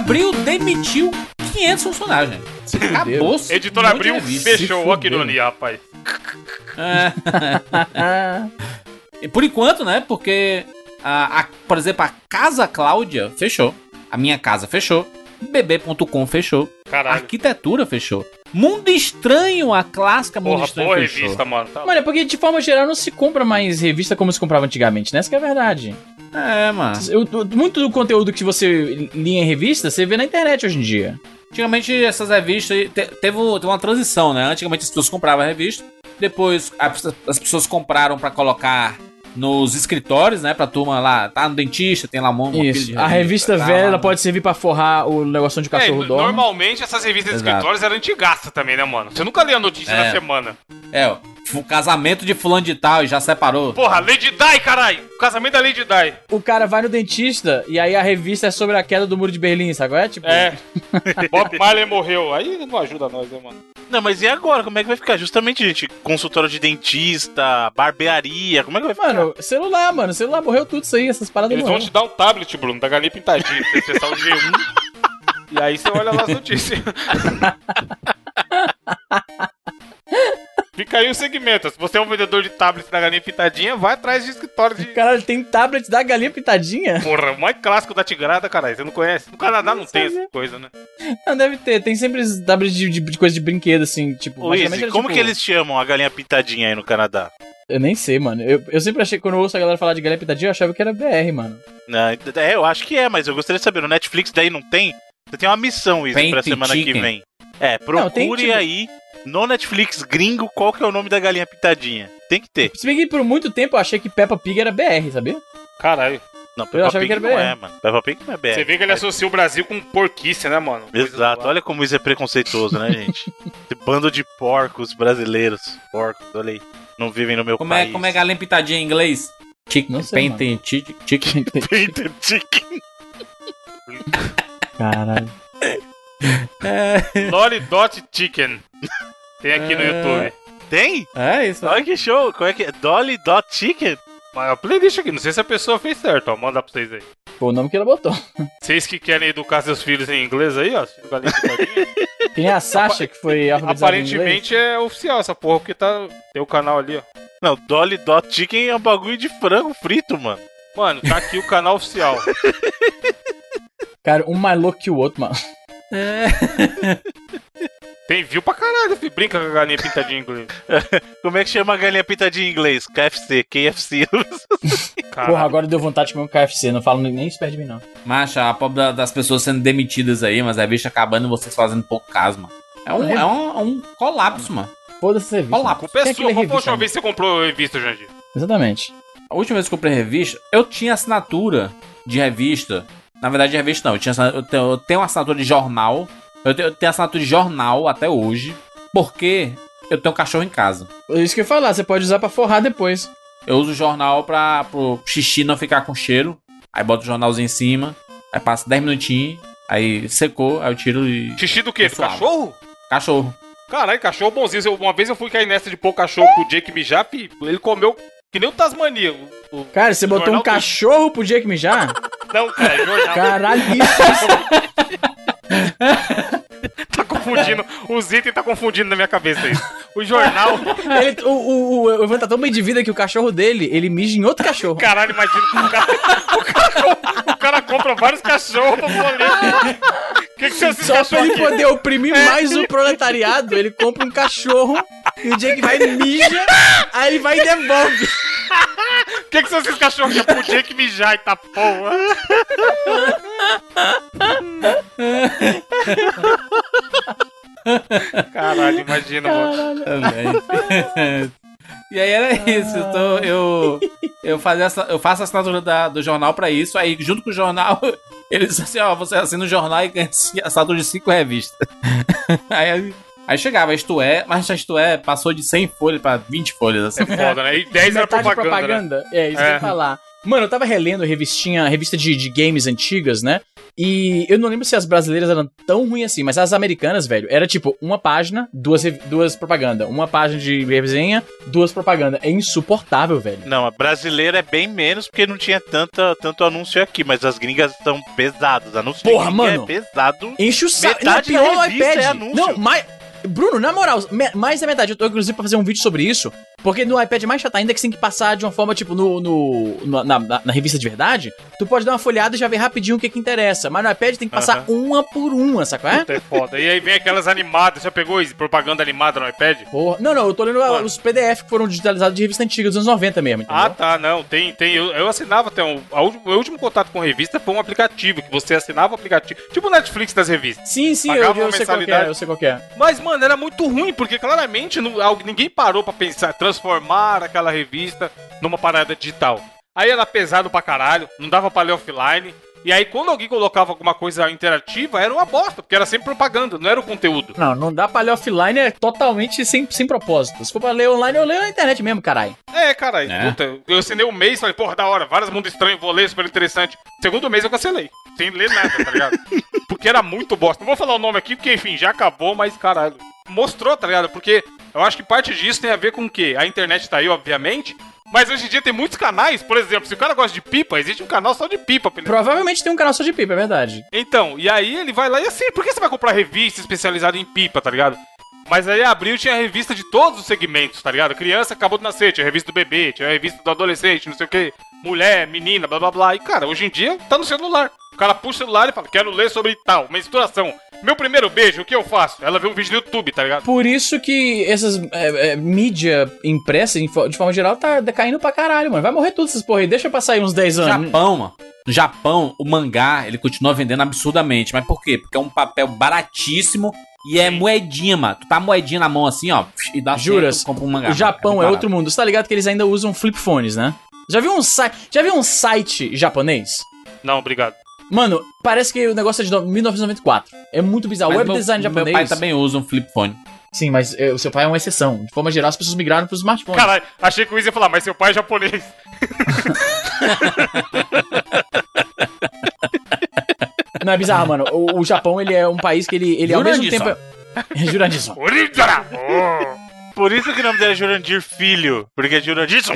Abril demitiu 500 funcionários, gente. Acabou. Editora um monte de Abril fechou. Se Olha que ironia, rapaz. E por enquanto, né? Porque, a, a- por exemplo, a Casa Cláudia fechou. A minha casa fechou. bb.com fechou. Caralho. Arquitetura fechou. Mundo Estranho, a clássica Mundo Porra, Estranho boa fechou. revista, mano. Tá é porque de forma geral não se compra mais revista como se comprava antigamente, né? Essa que é a verdade. É, mano. Eu- muito do conteúdo que você lia em revista, você vê na internet hoje em dia. Antigamente essas revistas te- teve, uma transição, né? Antigamente as pessoas compravam a revista, depois as pessoas compraram pra colocar nos escritórios, né? Pra turma lá, tá no dentista, tem lá um Isso. de A revista tá velha lá. ela pode servir pra forrar o negócio É, cachorro dorme. normalmente essas revistas de escritórios eram antigaças também, né, mano? Você nunca lê a notícia É. da semana. É, ó, o casamento de fulano de tal e já separou. Porra, Lady Di, caralho! O casamento da Lady Di. O cara vai no dentista e aí a revista é sobre a queda do muro de Berlim, sabe? É tipo. É. Bob Marley morreu. Aí não ajuda nós, né, mano? Não, mas e agora? Como é que vai ficar? Justamente, gente, consultório de dentista, barbearia, como é que vai ficar? Mano, celular, mano. Celular morreu tudo isso aí, essas paradas Eles vão morreram. te dar um tablet, Bruno, da galinha pintadinha, pra você acessar o G1. E aí você olha lá as notícias. Fica aí o segmento. Se você é um vendedor de tablet da galinha pintadinha, vai atrás de escritório de. Caralho, tem tablet da galinha pintadinha? Porra, o mais clássico da Tigrada, caralho. Você não conhece? No Canadá não, Não tem essa coisa, né? Não, deve ter. Tem sempre esses tablets de, de, de coisa de brinquedo, assim, tipo. Izzy, era, como tipo- que eles chamam a galinha pintadinha aí no Canadá? Eu nem sei, mano. Eu, eu sempre achei que quando eu ouço a galera falar de galinha pintadinha, eu achava que era BR, mano. Não, é, eu acho que é, mas eu gostaria de saber. No Netflix daí não tem? Você tem uma missão, Paint pra semana que chicken. vem. É, procure Não, tem, tipo- aí no Netflix gringo qual que é o nome da galinha pintadinha. Tem que ter. Se bem que por muito tempo eu achei que Peppa Pig era BR, sabia? Caralho. Não, Peppa achava Pig que era não BR. é, mano. Peppa Pig não é BR. Você vê que ele associa o Brasil com porquice, né, mano? Coisa Exato, olha como isso é preconceituoso, né, gente? Esse bando de porcos brasileiros. Porcos, olha aí. Não vivem no meu Como é, país. como é galinha pintadinha em inglês? Chicken, Não sei, painted chicken, chicken. Painted chicken. Caralho. Lolly Dot Chicken. Tem aqui no É. YouTube. Tem? É isso. Olha que show. Como é que é? Dolly Dot Chicken? Mas a playlist aqui, não sei se a pessoa fez certo, ó. Manda pra vocês aí. Foi o nome que ela botou. Vocês que querem educar seus filhos em inglês aí, ó. Tem a Sasha, que foi. Aparentemente é oficial essa porra, porque tá. Tem o canal ali, ó. Não, Dolly Dot Chicken é um bagulho de frango frito, mano. Mano, tá aqui o canal oficial. Cara, um mais louco que o outro, mano. Tem view pra caralho, filho. Brinca com a galinha pintadinha em inglês. Como é que chama a galinha pintadinha em inglês? KFC, KFC. Caralho. Porra, agora deu vontade de comer um KFC. Não falo nem isso perto de mim, não. Macha, a pobre da- das pessoas sendo demitidas aí, mas a revista acabando e vocês fazendo pouco caso, mano. É um, é um, é um colapso, mano. Foda-se revista. É que sua. lê Qual foi a revista, última vez que você comprou revista, Jandir? Exatamente. A última vez que eu comprei revista, eu tinha assinatura de revista. Na verdade, de revista não. Eu, tinha, assina- eu, tenho, eu tenho uma assinatura de jornal. Eu tenho, eu tenho assinatura de jornal até hoje. Porque eu tenho um cachorro em casa. É isso que eu ia falar, você pode usar pra forrar depois. Eu uso o jornal pra pro xixi não ficar com cheiro. Aí boto o jornalzinho em cima. Aí passa 10 minutinhos. Aí secou, aí eu tiro e. Xixi do quê? Do cachorro? Cachorro. Caralho, cachorro bonzinho. Eu- Uma vez eu fui cair nessa de pôr cachorro pro Jake mijar, ele comeu que nem o Tasmania. O, o- Cara, você botou um cachorro pro Jake mijar? Não, cara, é jornal. Caralho, isso. tá confundindo. Os itens tá confundindo na minha cabeça isso. O jornal. Ele, o, o, o Evan tá tão bem de vida que o cachorro dele, ele mija em outro cachorro. Caralho, imagina. O cara, o cara, o cara compra vários cachorros pra. O que, que esses Só pra ele aqui? poder oprimir mais o proletariado, ele compra um cachorro e o Jake vai mija, aí ele vai e devolve. O que, que são esses cachorros aqui? É pro Jake mijar e tá porra. Caralho, imagina, mano. Também. e aí era isso. Eu, tô- eu, eu, fazia essa- eu faço a assinatura da- do jornal pra isso. Aí, junto com o jornal, eles dizem assim: ó, você assina o jornal e ganha a assinatura de 5 revistas. aí, aí chegava, isto é, mas isto é, passou de 100 folhas pra 20 folhas. Assim. É foda, né? E 10 era Metade propaganda, né? É, isso que eu É. ia falar. Mano, eu tava relendo revistinha, revista de, de games antigas, né? E eu não lembro se as brasileiras eram tão ruins assim, mas as americanas, velho, era tipo uma página, duas, duas propaganda. Uma página de resenha, duas propaganda. É insuportável, velho. Não, a brasileira é bem menos porque não tinha tanta, tanto anúncio aqui, mas as gringas estão pesadas. Anúncio Porra, mano. é pesado. Enche o saco. Metade Não, pior da no revista iPad. é anúncio. Não, mais. Bruno, na moral, mais da metade. Eu tô inclusive pra fazer um vídeo sobre isso. Porque no iPad é mais chato ainda que você tem que passar de uma forma, tipo, no, no- na, na- na revista de verdade. Tu pode dar uma folhada e já ver rapidinho o que que interessa. Mas no iPad tem que passar uma por uma, sacou? É? Puta, é foda. E aí vem aquelas animadas. Já pegou propaganda animada no iPad? Porra. Não, não, eu tô lendo os PDF que foram digitalizados de revista antiga dos anos 90 mesmo, entendeu? Ah, tá, não, tem, tem. Eu, eu assinava até um. a o último contato com revista foi um aplicativo, que você assinava o aplicativo. Tipo o Netflix das revistas. Sim, sim, eu, eu sei qual é, eu sei qual que é. Mas, mano, era muito ruim, porque claramente não- ninguém parou pra pensar, transformar aquela revista numa parada digital. Aí era pesado pra caralho, não dava pra ler offline. E aí, quando alguém colocava alguma coisa interativa, era uma bosta, porque era sempre propaganda, não era o conteúdo. Não, não dá pra ler offline, é totalmente sem, sem propósito. Se for pra ler online, eu leio na internet mesmo, caralho. É, cara, É. puta, eu assinei um mês, falei, porra, da hora, vários mundos estranhos, vou ler, super interessante. Segundo mês eu cancelei, sem ler nada, tá ligado? porque era muito bosta. Não vou falar o nome aqui, porque, enfim, já acabou, mas, caralho, mostrou, tá ligado? Porque eu acho que parte disso tem a ver com o quê? A internet tá aí, obviamente, mas hoje em dia tem muitos canais, por exemplo, se o cara gosta de pipa, existe um canal só de pipa. ele- Provavelmente tem um canal só de pipa, é verdade. Então, e aí ele vai lá e assim, por que você vai comprar revista especializada em pipa, tá ligado? Mas aí abriu tinha revista de todos os segmentos, tá ligado? Criança acabou de nascer, tinha revista do bebê, tinha revista do adolescente, não sei o que, mulher, menina, blá blá blá. E cara, hoje em dia tá no celular. O cara puxa o celular e fala, quero ler sobre tal, menstruação. Meu primeiro beijo, o que eu faço? Ela vê um vídeo no YouTube, tá ligado? Por isso que essas é, é, mídia impressa, de forma geral, tá decaindo pra caralho, mano. Vai morrer tudo essas porra aí. Deixa passar aí uns 10 No anos. Japão, mano. No Japão, o mangá, ele continua vendendo absurdamente. Mas por quê? Porque é um papel baratíssimo e é moedinha, mano. Tu tá a moedinha na mão assim, ó, e dá Juras? certo, compra um mangá. O Japão muito é barato. outro mundo. Você tá ligado que eles ainda usam flip phones, né? Já viu um site, já viu um site japonês? Não, obrigado. Mano, parece que o negócio é de no- 1994. É muito bizarro. Mas Web meu, design meu japonês. pai também usa um flip phone. Sim, mas é, o seu pai é uma exceção. De forma geral, as pessoas migraram pros smartphones. Caralho, achei que o Wiz ia falar, mas seu pai é japonês. Não, é bizarro, mano. O, o Japão, ele é um país que ele, ele ao mesmo tempo... É Jurandir Original! Por isso que o nome dele é Jurandir Filho, porque é Jurandir Isso.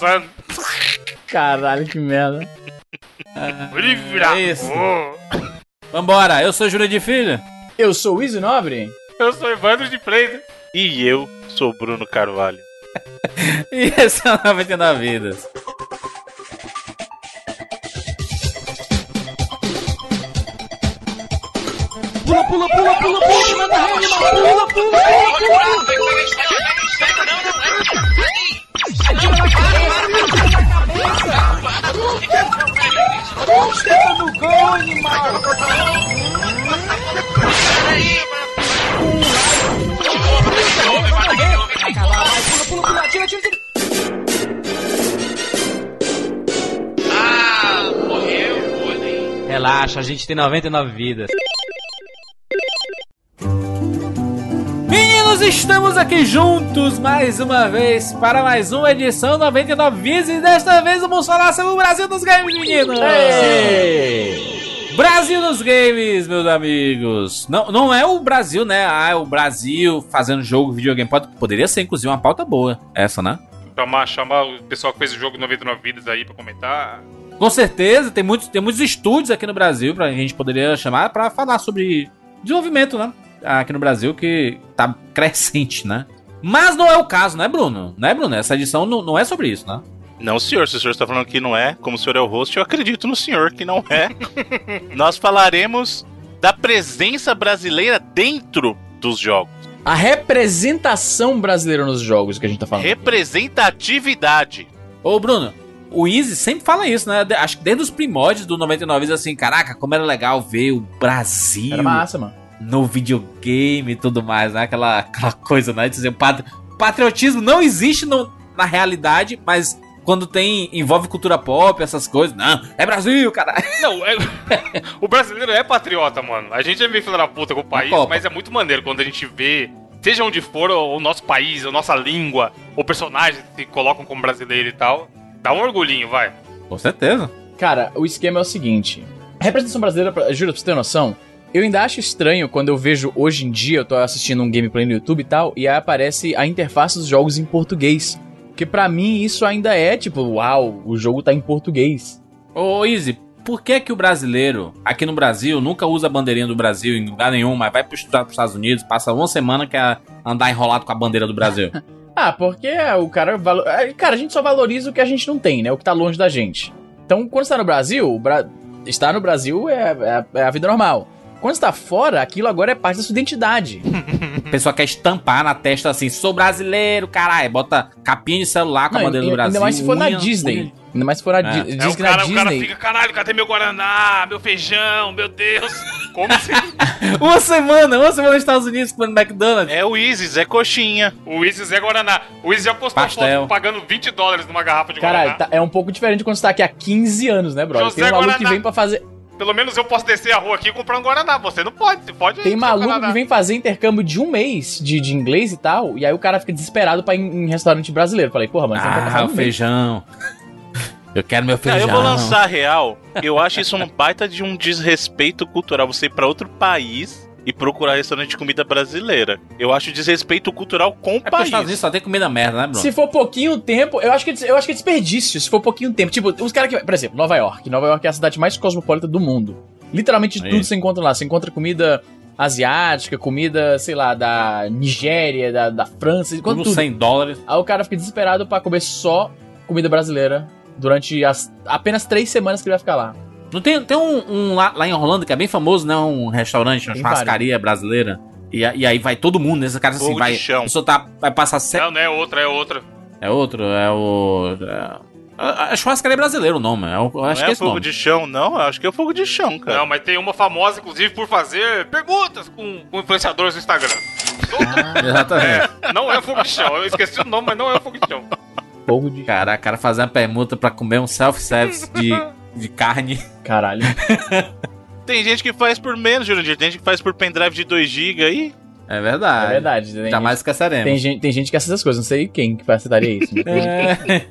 san, Caralho, que merda. original! É isso. Vambora, eu sou de Filho. Eu sou o Izzy Nobre. Eu sou Evandro de Freitas. E eu sou Bruno Carvalho. E esse é o 99 Vidas. Relaxa, a gente tem 99 vidas. Estamos aqui juntos mais uma vez para mais uma edição 99 Vidas e desta vez vamos falar sobre o Brasil dos Games, meninos! Brasil nos games, meus amigos. Não, não é o Brasil, né? Ah, é o Brasil fazendo jogo, videogame. Pode, poderia ser, inclusive, uma pauta boa. Essa, né? Chamar, chamar o pessoal que fez o jogo 99 Vidas aí pra comentar. Com certeza, tem muitos, tem muitos estúdios aqui no Brasil pra gente poderia chamar pra falar sobre desenvolvimento, né? Aqui no Brasil que tá crescente, né? Mas não é o caso, né, Bruno? Né, Bruno? Essa edição não, não é sobre isso, né? Não, senhor. Se o senhor está falando que não é, como o senhor é o host, eu acredito no senhor que não é. Nós falaremos da presença brasileira dentro dos jogos. A representação brasileira nos jogos que a gente tá falando. Representatividade. Ô, Bruno, o Easy sempre fala isso, né? De- Acho que desde os primórdios do 99, assim, caraca, como era legal ver o Brasil Era massa, mano. No videogame e tudo mais, né? Aquela, aquela coisa, né? De dizer, patri- patriotismo não existe no- na realidade, mas quando tem envolve cultura pop, essas coisas, não, é Brasil, cara. Não, é- o brasileiro é patriota, mano. A gente é meio filho da puta com o país, mas é muito maneiro quando a gente vê, seja onde for, o, o nosso país, a nossa língua, ou personagens que se colocam como brasileiro e tal. Dá um orgulhinho, vai. Com certeza. Cara, o esquema é o seguinte. A representação brasileira, juro, pra você ter noção, eu ainda acho estranho quando eu vejo hoje em dia, eu tô assistindo um gameplay no YouTube e tal, e aí aparece a interface dos jogos em português. Porque pra mim isso ainda é tipo, uau, o jogo tá em português. Ô, Easy, por que que o brasileiro, aqui no Brasil, nunca usa a bandeirinha do Brasil em lugar nenhum, mas vai pro estudar pros Estados Unidos, passa uma semana que é andar enrolado com a bandeira do Brasil? Ah, porque o cara. valo- ah, Cara, a gente só valoriza o que a gente não tem, né? O que tá longe da gente. Então, quando você tá no Brasil, Bra- estar no Brasil é, é é a vida normal. Quando você tá fora, aquilo agora é parte da sua identidade. A pessoa quer estampar na testa assim, sou brasileiro, caralho. Bota capinha de celular com a bandeira do Brasil. Ainda mais se for na unha- Disney. unha- Ainda mais se for na É. Di- É, Diz o que cara, na o cara Disney. fica, caralho, cadê meu Guaraná, meu feijão, meu Deus? Como assim? Uma semana, uma semana nos Estados Unidos comendo McDonald's. É o Isis, é coxinha. o Isis é Guaraná. O Isis já postou Pastel. foto pagando 20 dólares numa garrafa de Caralho, Guaraná. tá- é um pouco diferente quando você tá aqui há 15 anos, né, brother? José Tem um maluco que Guaraná. vem pra fazer. Pelo menos eu posso descer a rua aqui e comprar um Guaraná. Você não pode, você pode. Tem maluco que vem fazer intercâmbio de um mês de, de inglês e tal, e aí o cara fica desesperado pra ir em, em restaurante brasileiro. Falei, porra, mano, você não Ah, um o mês. feijão. Eu quero meu Não, feijão. eu vou lançar a real. Eu acho isso um baita de um desrespeito cultural. Você ir pra outro país e procurar restaurante de comida brasileira. Eu acho desrespeito cultural com o É os Estados país. Unidos só tem comida merda, né, Bruno? Se for pouquinho tempo, eu acho que é- eu acho que é desperdício. Se for pouquinho tempo, tipo, os caras que, por exemplo, Nova York. Nova York é a cidade mais cosmopolita do mundo. Literalmente Aí. tudo você encontra lá. Você encontra comida asiática, comida, sei lá, da Nigéria, da, da França, encontra Tudo tudo. 100 dólares. Aí o cara fica desesperado pra comer só comida brasileira durante as apenas três semanas que ele vai ficar lá. Não tem, tem um, um lá, lá em Orlando que é bem famoso, né? Um restaurante, uma Tem churrascaria brasileira. E, e aí vai todo mundo, nesse cara assim, vai. chão. A pessoa tá, vai passar sete. Não, não é outra, é outra. É outro, é o. É, a, churrascaria brasileira o nome. É o, eu acho não que é é fogo nome. de chão, não. Eu acho que é fogo de chão, cara. Não, mas tem uma famosa, inclusive, por fazer perguntas com, com influenciadores no Instagram. Exatamente. É, não é fogo de chão. Eu esqueci o nome, mas não é fogo de chão. Fogo de Cara, o cara fazer uma permuta pra comer um self-service de, de carne. caralho. Tem gente que faz por menos, Jurandir. Tem gente que faz por pendrive de 2GB aí. É verdade. É verdade. Tem, Jamais gente, esqueceremos. tem, gente, tem gente que essas coisas. Não sei quem que aceitaria isso.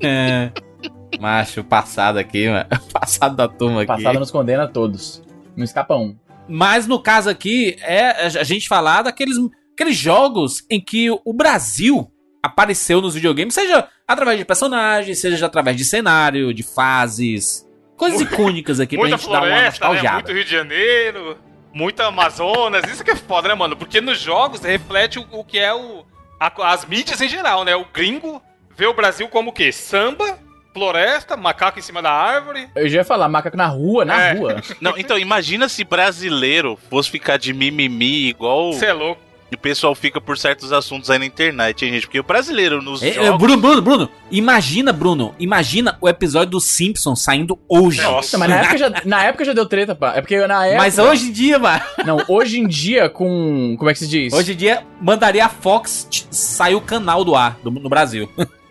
É. Macho, o passado aqui, mano. O passado da turma O aqui. passado nos condena a todos. Não escapa um. Mas no caso aqui, é a gente falar daqueles aqueles jogos em que o Brasil apareceu nos videogames, seja através de personagens, seja através de cenário, de fases. Coisas icônicas aqui pra Muita gente dar uma floresta, né? Muito Rio de Janeiro, muita Amazonas. Isso que é foda, né, mano? Porque nos jogos reflete o, o que é o, a- as mídias em geral, né? O gringo vê o Brasil como o quê? Samba, floresta, macaco em cima da árvore. Eu já ia falar, macaco na rua, na É. rua. Não, então imagina se brasileiro fosse ficar de mimimi igual Você é louco. O pessoal fica por certos assuntos aí na internet, hein, gente? Porque o brasileiro nos É, é, jogos... Bruno, Bruno, Bruno, imagina, Bruno, imagina o episódio do Simpsons saindo hoje. Nossa. Mas na época, já, na época já deu treta, pá. É porque na época. Mas hoje em dia, mano, Não, hoje em dia, com. Como é que se diz? hoje em dia, mandaria a Fox sair o canal do ar do- no Brasil.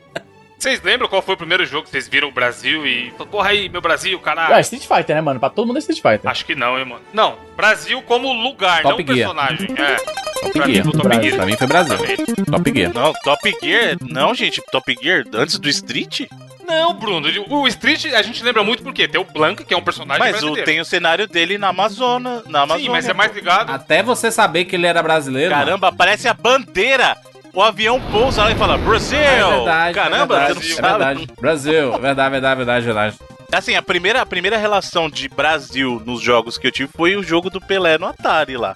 Vocês lembram qual foi o primeiro jogo que vocês viram o Brasil e porra aí, meu Brasil, caralho? Ah, Street Fighter, né, mano? Pra todo mundo é Street Fighter. Acho que não, hein, mano. Não, Brasil como lugar, Top não Gear. personagem. É. Top Pra mim, Gear. o Top Brasil. Gear. Pra mim foi Brasil. Exatamente. Top Gear. Não, Top Gear... Não, gente, Top Gear antes do Street? Não, Bruno, o Street a gente lembra muito porque tem o Blanca, que é um personagem Mas brasileiro. tem o cenário dele na Amazônia. Na Amazônia. Sim, mas é mais ligado. Até você saber que ele era brasileiro. mano. Caramba, aparece a bandeira! O avião pousa lá e fala, Brasil! É verdade, Caramba, é você verdade, não é verdade. Brasil, verdade, verdade, verdade, verdade. Assim, a primeira, a primeira relação de Brasil nos jogos que eu tive foi o jogo do Pelé no Atari lá.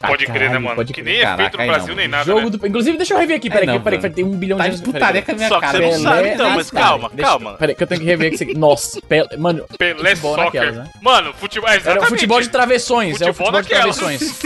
Pode Ah, crer, né, mano? pode que crer. nem é Caraca, feito no Brasil não. nem nada, Jogo né? do... Inclusive, deixa eu rever aqui, peraí, É, que- peraí, Bruno. peraí, tem um bilhão Tá de putaria com a minha Só que cara. você não velho. sabe, então, mas Peraí, calma, deixa- calma. Peraí, que eu tenho que rever que você... Nossa, Pelé... Mano, Pelé Futebol Soccer. naquelas, né? Mano, futebol. É, era exatamente. o futebol de travessões, é o Futebol futebol de naquelas. travessões.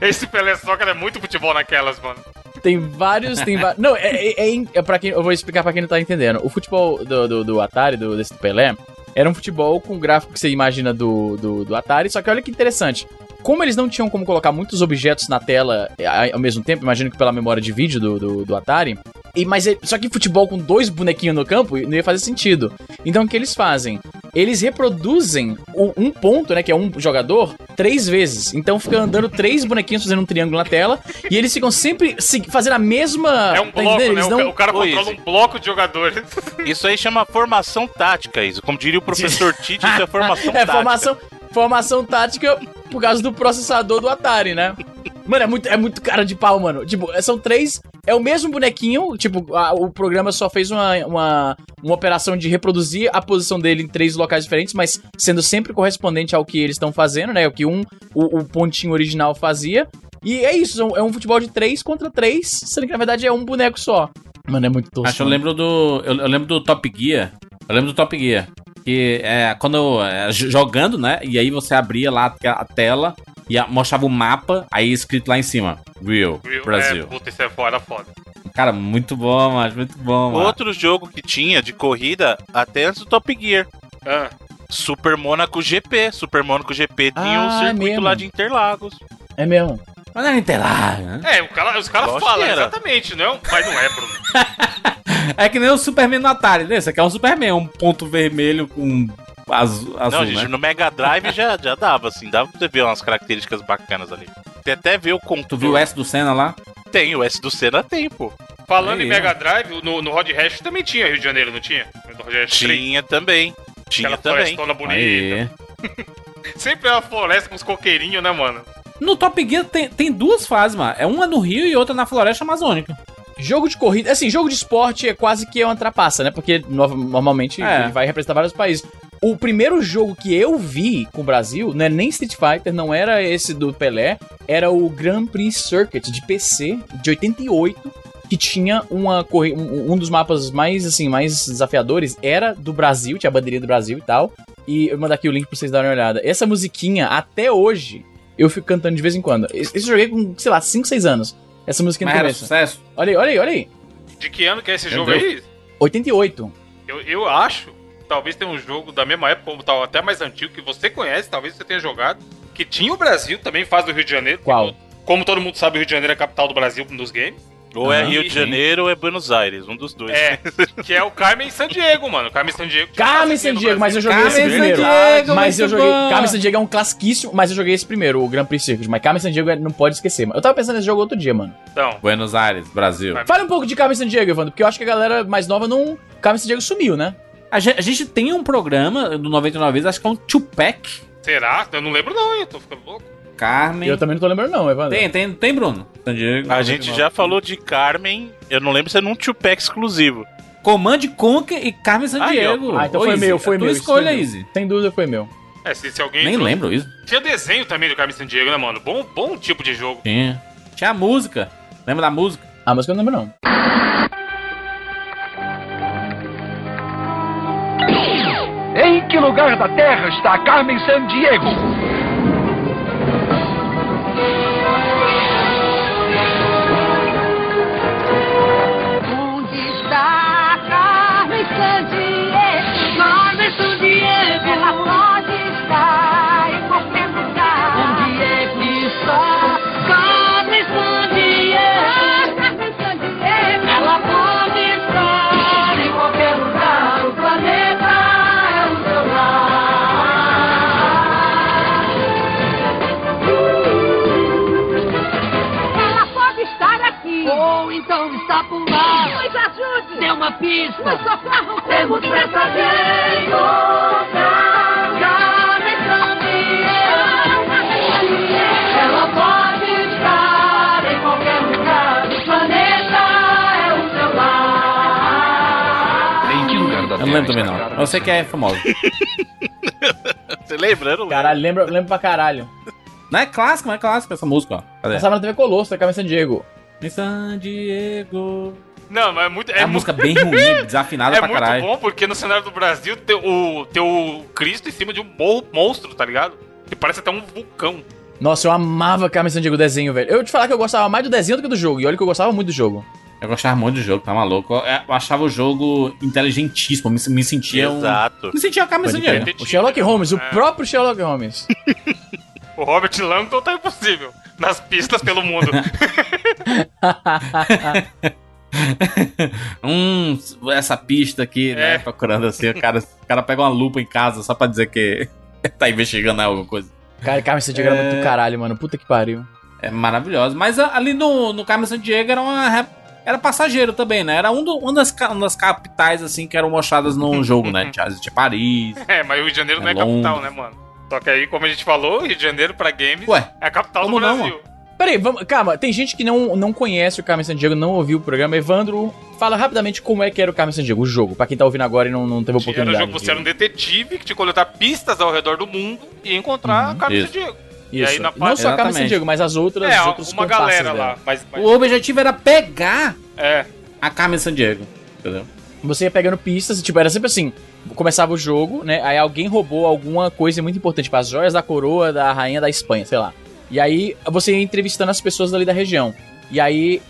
Esse Pelé Soccer é muito futebol naquelas, mano. Tem vários, tem vários. Não, é, é, é, é pra quem. Eu vou explicar pra quem não tá entendendo. O futebol do, do, do Atari, do, desse Pelé, era um futebol com o gráfico que você imagina do, do, do Atari, só que olha que interessante. Como eles não tinham como colocar muitos objetos na tela é, a- ao mesmo tempo, imagino que pela memória de vídeo do, do, do Atari, e, mas ele- só que futebol com dois bonequinhos no campo não ia fazer sentido. Então o que eles fazem? Eles reproduzem o- um ponto, né, que é um jogador, três vezes. Então fica andando três bonequinhos fazendo um triângulo na tela. E eles ficam sempre se- fazendo a mesma. É um tá bloco, né? Não- o cara Ô, controla um bloco de jogadores. Isso aí chama formação tática, isso. Como diria o professor Tite, isso é formação É, tática. formação, formação tática por causa do processador do Atari, né? Mano, é muito, é muito cara de pau, mano. Tipo, são três. É o mesmo bonequinho. Tipo, a- o programa só fez uma, uma, uma operação de reproduzir a posição dele em três locais diferentes, mas sendo sempre correspondente ao que eles estão fazendo, né? O que um, o, o pontinho original fazia. E é isso, é um futebol de três contra três, sendo que na verdade é um boneco só. Mano, é muito tosco. Acho que eu lembro do. Eu, eu lembro do Top Gear. Eu lembro do Top Gear. Que é quando. é, jogando, né? E aí você abria lá a tela e a- mostrava o mapa, aí escrito lá em cima. Real, Viu? Brasil. É, puta, isso é foda, foda. Cara, muito bom, mas muito bom, mano. Outro jogo que tinha de corrida, até antes do Top Gear. Ah, Super Monaco GP. Super Monaco GP tinha Ah, um é circuito mesmo. lá de Interlagos. É mesmo. Mas não era Interlagos, né? É, o cara- os caras falam exatamente, não? Mas não é, Bruno. É que nem o Superman no Atari, né? Esse aqui é um Superman, um ponto vermelho com azul, azul Não, né? gente, no Mega Drive já, já dava, assim. Dava pra você ver umas características bacanas ali. Tem até ver o controle. Tu viu o S do Senna lá? Tem, o S do Senna tem, pô. Falando Aí, em Mega Drive, no, no Rod Hash também tinha Rio de Janeiro, não tinha? No Rod Hash 3, Tinha também. Tinha aquela também. florestona bonita. Sempre é uma floresta com os coqueirinhos, né, mano? No Top Gear tem, tem duas fases, mano. É uma no Rio e outra na Floresta Amazônica. Jogo de corrida, assim, jogo de esporte é quase que uma trapaça, né? Porque no- normalmente É. ele vai representar vários países. O primeiro jogo que eu vi com o Brasil não é nem Street Fighter, não era esse do Pelé, era o Grand Prix Circuit de PC de 88, que tinha uma um, um dos mapas mais assim, mais desafiadores era do Brasil, tinha a bandeirinha do Brasil e tal. E eu vou mandar aqui o link pra vocês darem uma olhada. Essa musiquinha até hoje eu fico cantando de vez em quando. Esse eu joguei com, sei lá, 5, 6 anos. Essa musiquinha no Mas era começo. sucesso. Olha aí, olha aí, olha aí. De que ano que é esse Meu jogo Deus. aí? 88. Eu, eu acho, talvez tenha um jogo da mesma época, ou tal, até mais antigo, que você conhece, talvez você tenha jogado, que tinha o Brasil, também faz do Rio de Janeiro. Qual? Como, como todo mundo sabe, o Rio de Janeiro é a capital do Brasil nos games. Ou é. Rio de Janeiro ou é Buenos Aires, um dos dois. É, que é o Carmen San Diego, mano. Carmen San Diego. Carmen San Diego, mas eu joguei esse Carmen primeiro. Sandiego, mas eu muito joguei. bom. Carmen San Diego é um classiquíssimo, mas eu joguei esse primeiro, o Grand Prix Circuit. Mas Carmen San Diego é- não pode esquecer, mano. Eu tava pensando nesse jogo outro dia, mano. Então, Buenos Aires, Brasil. Fale um pouco de Carmen San Diego, Evandro, porque eu acho que a galera mais nova não. Carmen San Diego sumiu, né? A gente, a gente tem um programa do 99 vezes, acho que é um Tupac. será? Eu não lembro não, hein? Tô ficando louco. Carmen. Eu também não tô lembrando, não, Evandro. Tem, tem, tem, Bruno. San Diego. A gente já falou de Carmen, eu não lembro se é num Tupac exclusivo. Command Conquer e Carmen San. Diego. Ah, então Ô, foi Izzy, meu, foi é tua meu. escolha, Easy. meu. Sem dúvida foi meu. É, se, se alguém. Nem trouxe- lembro isso. Tinha desenho também do Carmen San Diego, né, mano? Bom, bom tipo de jogo. Tinha. Tinha a música. Lembra da música? Ah, mas eu não lembro, não. Em que lugar da Terra está Carmen San Diego? Uma pista. Nos socorro. Temos pressa de encontrar. Carmen Sandiego. Ela pode estar em qualquer lugar. O planeta é o seu lar. Em que lugar da Eu não lembro também, não. Eu sei que é famoso. Você lembra? Eu não lembro. Caralho, lembra, lembra pra caralho. Não é clássico, não é clássico essa música, ó. Cadê? Passava na TV Colosso, da San Diego. San Diego. Não, mas é muito. É É, uma música bem ruim, desafinada é pra muito caralho. bom porque no cenário do Brasil tem o, tem o Cristo em cima de um mo- monstro, tá ligado? Que parece até um vulcão. Nossa, eu amava Carmen San Diego, o desenho, velho. Eu te falar que eu gostava mais do desenho do que do jogo. E olha que eu gostava muito do jogo. Eu gostava muito do jogo, tá maluco? Eu, achava o jogo inteligentíssimo, me, me sentia um... Exato. Me sentia a Carmen San Diego. crer. O Sherlock Holmes, o É. próprio Sherlock Holmes. O Robert Langdon tá impossível. Nas pistas pelo mundo. hum, essa pista aqui, né? É. Procurando assim, o cara, o cara pega uma lupa em casa só pra dizer que tá investigando alguma coisa. Cara, Carmen Sandiego era É. muito do caralho, mano. Puta que pariu. É maravilhoso. Mas ali no, no Carmen Sandiego era uma. Era passageiro também, né? Era um do- uma, das, uma das capitais, assim, que eram mostradas no jogo, né? Tinha, tinha Paris. É, mas o Rio de Janeiro não é É longe. capital, né, mano? Só que aí, como a gente falou, Rio de Janeiro pra games Ué, é a capital como do não, Brasil. Peraí, vamos, calma, tem gente que não, não conhece o Carmen Sandiego, não ouviu o programa. Evandro, fala rapidamente como é que era o Carmen Sandiego, o jogo, pra quem tá ouvindo agora e não, não teve Tinha no oportunidade. jogo você era um detetive que tinha que coletar pistas ao redor do mundo e encontrar Uhum, Carmen isso. Diego. Isso. E aí, na não parte- só a Carmen. Sandiego, mas as outras, É, outros uma galera dela. lá. Mas, mas- o objetivo era pegar é, a Carmen Sandiego. Entendeu? Você ia pegando pistas e, tipo, era sempre assim. Começava o jogo, né? Aí alguém roubou alguma coisa muito importante, tipo, as joias da coroa da rainha da Espanha, sei lá. E aí você ia entrevistando as pessoas dali da região. E aí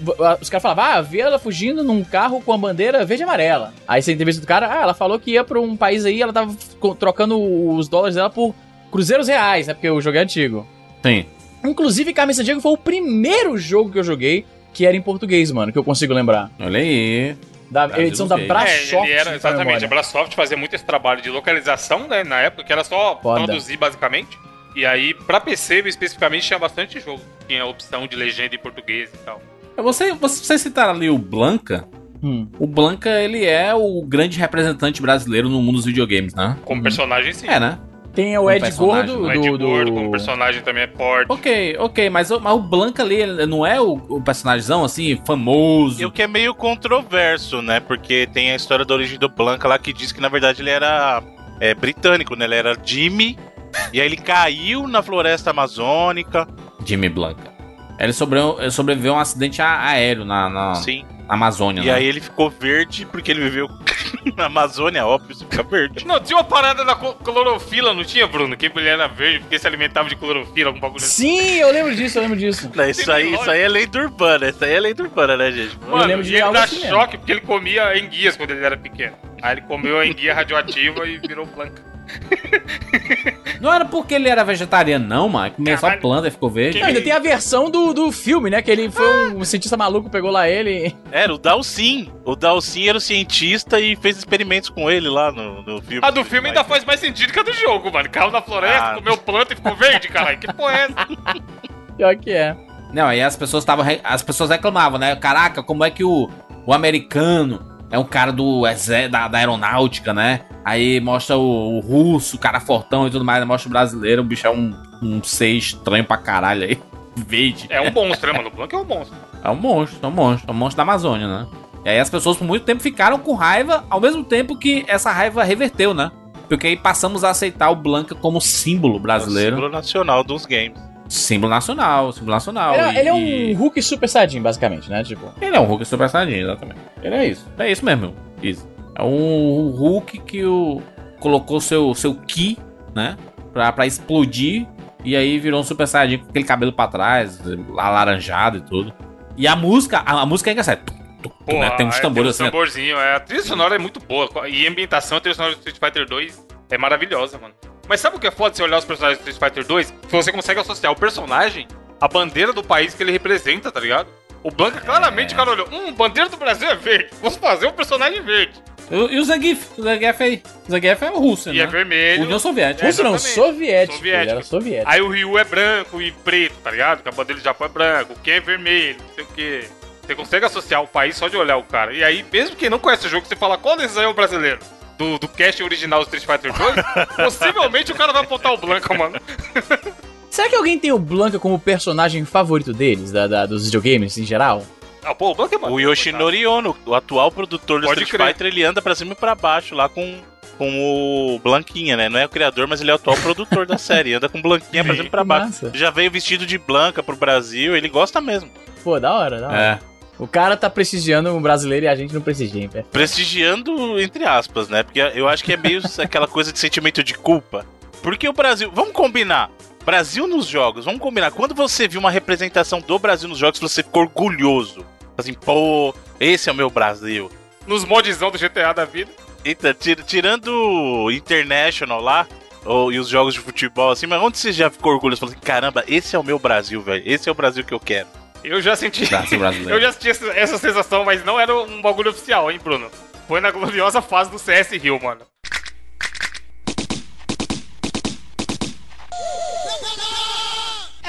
os caras falavam, ah, vi ela fugindo num carro com a bandeira verde e amarela. Aí você entrevista do cara, ah, ela falou que ia pra um país aí, ela tava trocando os dólares dela por cruzeiros reais, né? Porque o jogo é antigo. Sim. Inclusive, Carmen Sandiego foi o primeiro jogo que eu joguei que era em português, mano, que eu consigo lembrar. Olha aí. Da Brasil edição da. Brasoft. é, era exatamente. A Brasoft fazia muito esse trabalho de localização, né? Na época, que era só Foda. traduzir basicamente. E aí, pra PC especificamente, tinha bastante jogo. Tinha a opção de legenda em português e tal. Você, você, citaram ali o Blanca. Hum. O Blanca, ele é o grande representante brasileiro no mundo dos videogames, né? Como personagem, sim. É, né? Tem o Um Ed personagem, Gordo O Ed do, do... Gordo, como personagem também é forte. Ok, ok, mas, o- mas o Blanca ali, não é o, o personagemzão, assim, famoso. E o que é meio controverso, né? Porque tem a história da origem do Blanca lá que diz que na verdade ele era é, britânico, né? Ele era Jimmy. E aí ele caiu na floresta amazônica. Jimmy Blanca. Ele, sobre, ele sobreviveu a um acidente aéreo na, na- Sim. na Amazônia, E né? aí ele ficou verde porque ele viveu na Amazônia, óbvio, você fica verde. Não, tinha uma parada da clorofila, não tinha, Bruno? Que ele era verde porque se alimentava de clorofila, algum bagulho assim. Sim, eu lembro disso, eu lembro disso. Não, isso, aí, isso aí é lenda urbana, isso aí é lenda urbana, né, gente? Mano, lembro de ele dá assim mesmo. choque porque ele comia enguias quando ele era pequeno. Aí ele comeu a enguia radioativa e virou blanca. Não era porque ele era vegetariano, não, mano. Comia só planta e ficou verde. Não, ainda tem a versão do, do filme, né? Que ele foi um cientista maluco, pegou lá ele. Era o Dalsin. O Dalsin era o cientista e fez experimentos com ele lá no, no filme. A do filme ainda faz mais sentido que a do jogo, mano. Caiu na floresta, Ah. comeu planta e ficou verde, caralho. Que porra é essa? Pior que é. Não, aí as pessoas estavam. As pessoas reclamavam, né? Caraca, como é que o, o americano é um cara do da, da aeronáutica, né? Aí mostra o, o russo, o cara fortão e tudo mais, mostra o brasileiro, o bicho é um, um ser estranho pra caralho aí. Verde. É um monstro, né, mano? O Blanca é um monstro. É um monstro, é um monstro, é um monstro da Amazônia, né? E aí as pessoas por muito tempo ficaram com raiva, ao mesmo tempo que essa raiva reverteu, né? Porque aí passamos a aceitar o Blanca como símbolo brasileiro. símbolo nacional dos games. Símbolo nacional, símbolo nacional. Ele, e- ele é e- um Hulk super saiyajin, basicamente, né? Tipo. Ele é um Hulk Super Saiyajin, exatamente. Ele é isso. É isso mesmo. Isso. É um Hulk que o, colocou seu, seu Ki, né? Pra, pra explodir. E aí virou um Super Saiyajin com aquele cabelo pra trás, alaranjado e tudo. E a música, a, a música é engraçada. Pô, né? Tem uns aí tambores uns assim. ó. tamborzinho, é. A trilha sonora é muito boa. E a ambientação, a trilha sonora do Street Fighter 2 é maravilhosa, mano. Mas sabe o que é foda você olhar os personagens do Street Fighter 2? Que você consegue associar o personagem à bandeira do país que ele representa, tá ligado? O Blanca, claramente, o cara olhou, hum, bandeira do Brasil é verde. Vamos fazer um personagem verde. E, e o Zangief? O Zangief aí. O Zangief é o russo, E né? é vermelho. União Soviética. É, Russo não, soviético. Soviético. Ele era soviético. Aí o Ryu é branco e preto, tá ligado? Que a bandeira do Japão é branco, o Ken é vermelho, não sei o quê. Você consegue associar o país só de olhar o cara. E aí, mesmo quem não conhece o jogo, você fala qual desses aí é o brasileiro? Do, do cast original do Street Fighter 2? possivelmente o cara vai apontar o Blanca, mano. Será que alguém tem o Blanca como personagem favorito deles, da, da- dos videogames em geral? Ah, pô, o Blanca é mano. O Yoshinori Ono, o atual produtor do Pode Street crer. Fighter, ele anda pra cima e pra baixo lá com, com o Blanquinha, né? Não é o criador, mas ele é o atual produtor da série. Anda com Blanquinha pra cima e pra baixo. massa. Já veio vestido de Blanca pro Brasil, ele gosta mesmo. Pô, da hora, da hora. É. O cara tá prestigiando o brasileiro e a gente não prestigia, hein, pé. Prestigiando, entre aspas, né? Porque eu acho que é meio aquela coisa de sentimento de culpa. Porque o Brasil. Vamos combinar. Brasil nos jogos, vamos combinar. Quando você viu uma representação do Brasil nos jogos, você ficou orgulhoso. Assim, pô, esse é o meu Brasil. Nos modzão do GTA da vida. Eita, tir- tirando o International lá, ou, e os jogos de futebol, assim, mas onde você já ficou orgulhoso? Falou assim, caramba, esse é o meu Brasil, velho. Esse é o Brasil que eu quero. Eu já senti. Eu já senti essa, essa sensação, mas não era um bagulho oficial, hein, Bruno? Foi na gloriosa fase do CS Rio, mano.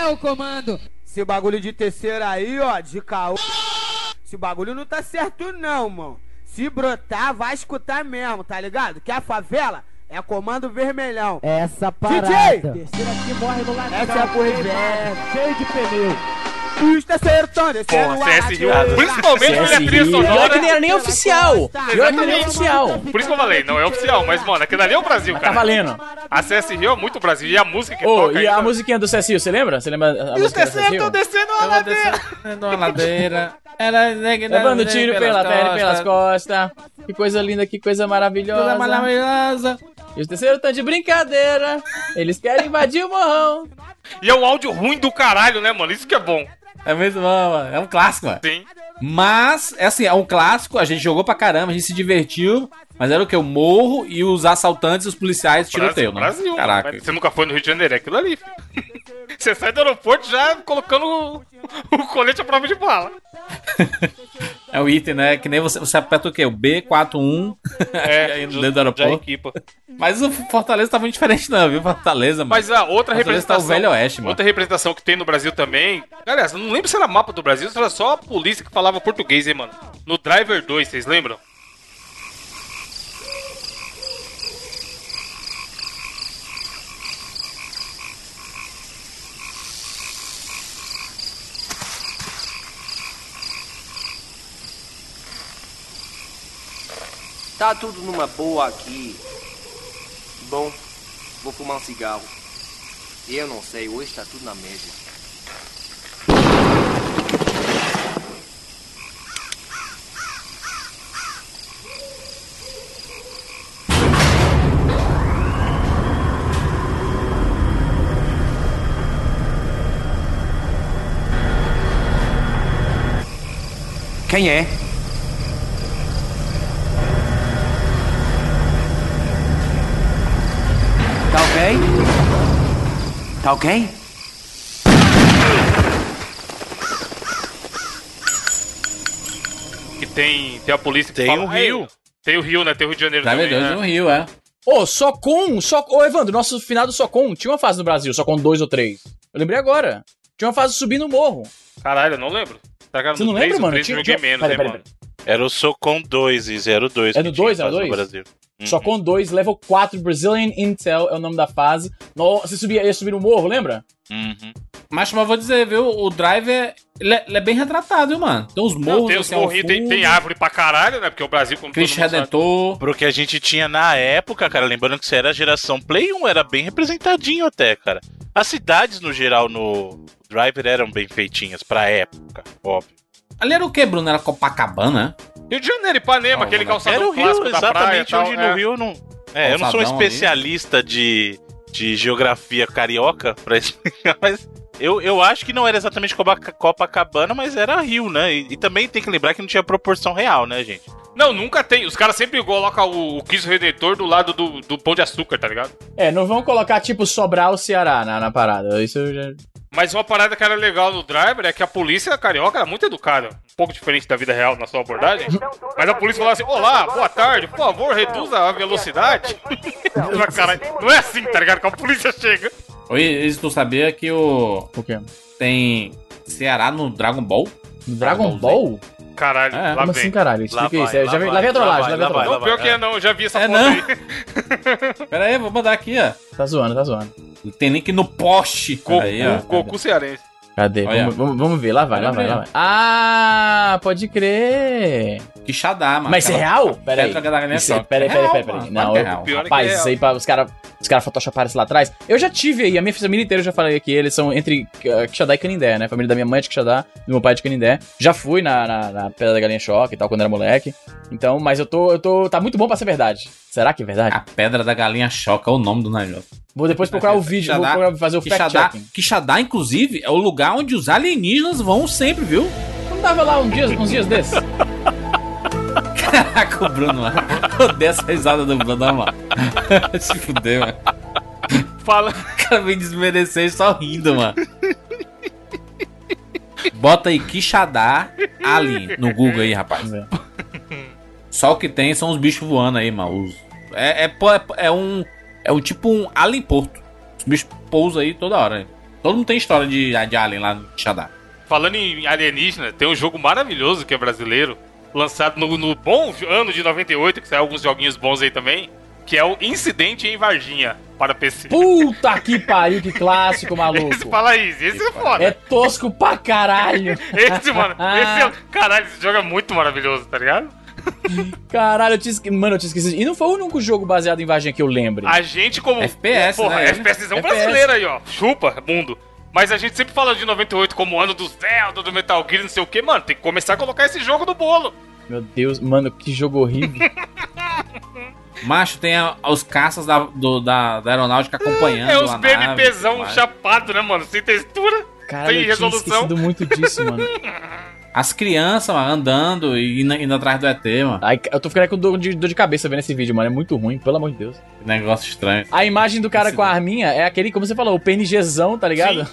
é o comando. Esse bagulho de terceira aí, ó, de caô. Esse bagulho não tá certo, não, mano. Se brotar, vai escutar mesmo, tá ligado? Que a favela é comando vermelhão. Essa parada. DJ! Terceira aqui morre no lado Essa é a porra inversa. Cheio de pneu. Os terceiros tão descendo Pô, a CS Rio, principalmente CS na trilha Rio. Pior sonora. que nem era nem oficial. Pior que nem oficial. Por isso que eu falei, não é oficial, mas, mano, aquilo ali é o Brasil, Tá cara. valendo. A CS Rio é muito Brasil. E a música que Ô, toca e a musiquinha do Cecil, você lembra? Você lembra a E os música do terceiros estão descendo a ladeira. descendo uma ladeira. Ela Levando tiro pela perna e pelas costas. Que coisa linda, que coisa maravilhosa. maravilhosa. E os terceiros estão de brincadeira. Eles querem invadir o morrão. E é um áudio ruim do caralho, né, mano? Isso que é bom. É mesmo, mano. É um clássico, mano. Sim. Mas, é assim, é um clássico, a gente jogou pra caramba, a gente se divertiu, mas era o que? O morro e os assaltantes e os policiais tiroteio, né? Brasil. Caraca. Você nunca foi no Rio de Janeiro, é aquilo ali. filho. Você sai do aeroporto já colocando o, o colete à prova de bala. É o item, né? Que nem você, você aperta o quê? O B41 É, já- dentro do aeroporto. Mas o Fortaleza tá muito diferente não, viu? Fortaleza, mano. Mas a outra Fortaleza tá o representação. Velho Oeste, mano. Outra representação que tem no Brasil também. Aliás, não lembro se era mapa do Brasil, se era só a polícia que falava português, hein, mano. No Driver 2, vocês lembram? Tá tudo numa boa aqui. Bom, vou fumar um cigarro. Eu não sei, hoje tá tudo na média. Quem é? Tá ok? Tá ok? Que tem, tem a polícia que Tem fala. o Rio. Tem o Rio, né? Tem o Rio de Janeiro Driver também. 2 né? no Rio, é. Ô, Socom, Soc... Ô, Evandro, nosso finado Socom tinha uma fase no Brasil, Socom 2 ou 3. Eu lembrei agora. Tinha uma fase subindo o morro. Caralho, eu não lembro. Tá, Você no não lembra, no mano? três eu Tinha- joguei tinha- menos, pera, hein, pera, mano. pera. Era o Socom 2 e 02. É no tinha 2, é no fase 2? Brasil. Uhum. Socom 2, level 4, Brazilian Intel é o nome da fase. No, você subia, ia subir no morro, lembra? Uhum. Mas, mas vou dizer, viu? O Driver, ele é, ele é bem retratado, viu, mano? Tem uns morros, Não, tem os ao morrinhos, tem, tem árvore pra caralho, né? Porque o Brasil, como Cristo todo mundo sabe- Redentor. Pro que a gente tinha na época, cara, lembrando que você era a geração Play 1, era bem representadinho até, cara. As cidades, no geral, no Driver eram bem feitinhas pra época, óbvio. Ali era o que, Bruno? Era Copacabana? Rio de Janeiro, Ipanema, Não, aquele calçadão Era o Rio, clássico da praia exatamente, tal. onde no é. Rio eu não... É, eu não sou um ali. especialista de, de geografia carioca pra explicar, mas... Eu, eu acho que não era exatamente Copa- Copacabana, mas era Rio, né? E, e também tem que lembrar que não tinha proporção real, né, gente? Não, nunca tem. Os caras sempre colocam o, o Cristo Redentor do lado do, do Pão de Açúcar, tá ligado? É, não vão colocar tipo Sobral Ceará na, na parada. Isso eu já. Mas uma parada que era legal no Driver é que a polícia carioca era muito educada. Um pouco diferente da vida real na sua abordagem. Mas a polícia falava assim: Olá, boa tarde, por favor, reduza a velocidade. Não é assim, tá ligado? Que a polícia chega. Oi, tu sabia que o. O quê? Tem Ceará no Dragon Ball? No Dragon Dragon Ball? Caralho, É, lá Como vem. assim, caralho? Lá Explica vai, isso. É, lá já, vem, vai, lá vem a lá trollagem, vai, lá vem a lá. Não, pior que é não, eu já vi essa É, foto não? aí. Pera aí, vou mandar aqui, ó. Tá zoando, tá zoando. Tem link no poste. Goku, Aí, ó. Goku cearense. Cadê? Vamos, vamos, vamos ver, lá vai, Olha lá vai, lá vai. Ah, pode crer. Quixadá, mano. Mas isso é real? Pera aí. Isso é-. Pera aí, pera aí, pera aí. Não, que é eu- real. Que rapaz, é isso aí pra os caras os cara photoshoparam isso lá atrás. Eu já tive aí, a minha família inteira eu já falei aqui, eles são entre uh, Quixadá e Canindé, né? A família da minha mãe é de Quixadá, do meu pai é de Canindé. Já fui na, na, na Pedra da Galinha Choque e tal, quando era moleque. Então, mas eu tô, eu tô. Tá muito bom pra ser verdade. Será que é verdade? A pedra da galinha choca é o nome do negócio. Vou depois procurar o vídeo, vou Quixadá- procurar- fazer o Quixadá, fact-checking. Quixadá, inclusive, é o lugar onde os alienígenas vão sempre, viu? Não tava lá um dia, uns dias desses? Caraca, o Bruno, mano. Eu essa risada do Bruno, mano. Se fuder, mano. Fala. O cara vem desmerecer só rindo, mano. Bota aí Quixadá Alien no Google aí, rapaz. Ver. Só o que tem são os bichos voando aí, mano. É, é, é, é um. É um tipo um Alien Porto. Os bichos pousam aí toda hora. Todo mundo tem história de, de Alien lá no Xadá. Falando em alienígena, tem um jogo maravilhoso que é brasileiro, lançado no, no bom ano de 98, que saiu alguns joguinhos bons aí também, que é o Incidente em Varginha para PC. Puta que pariu, que clássico, maluco. Esse fala isso, esse é foda. É tosco pra caralho. Esse, mano, esse é, caralho, esse jogo é muito maravilhoso, tá ligado? Caralho, eu tinha esque... Mano, eu tinha esquecido. E não foi o único jogo baseado em Varginha que eu lembre. A gente como... FPS, Porra, né? FPSzão FPS. brasileiro aí, ó. Chupa, mundo. Mas a gente sempre fala de 98 como ano do Zelda, do Metal Gear, não sei o que, mano. Tem que começar a colocar esse jogo no bolo. Meu Deus, mano, que jogo horrível. Macho, tem a- os caças da, do- da, da aeronáutica acompanhando. É os nave, BMPzão mais. chapado, né, mano? Sem textura, Caralho, sem eu tinha esquecido muito disso, mano. As crianças, mano, andando e indo, indo atrás do ET, mano. Ai, eu tô ficando com dor de, dor de cabeça vendo esse vídeo, mano. É muito ruim, pelo amor de Deus. Negócio estranho. A imagem do cara com a arminha é aquele, como você falou, o PNGzão, tá ligado?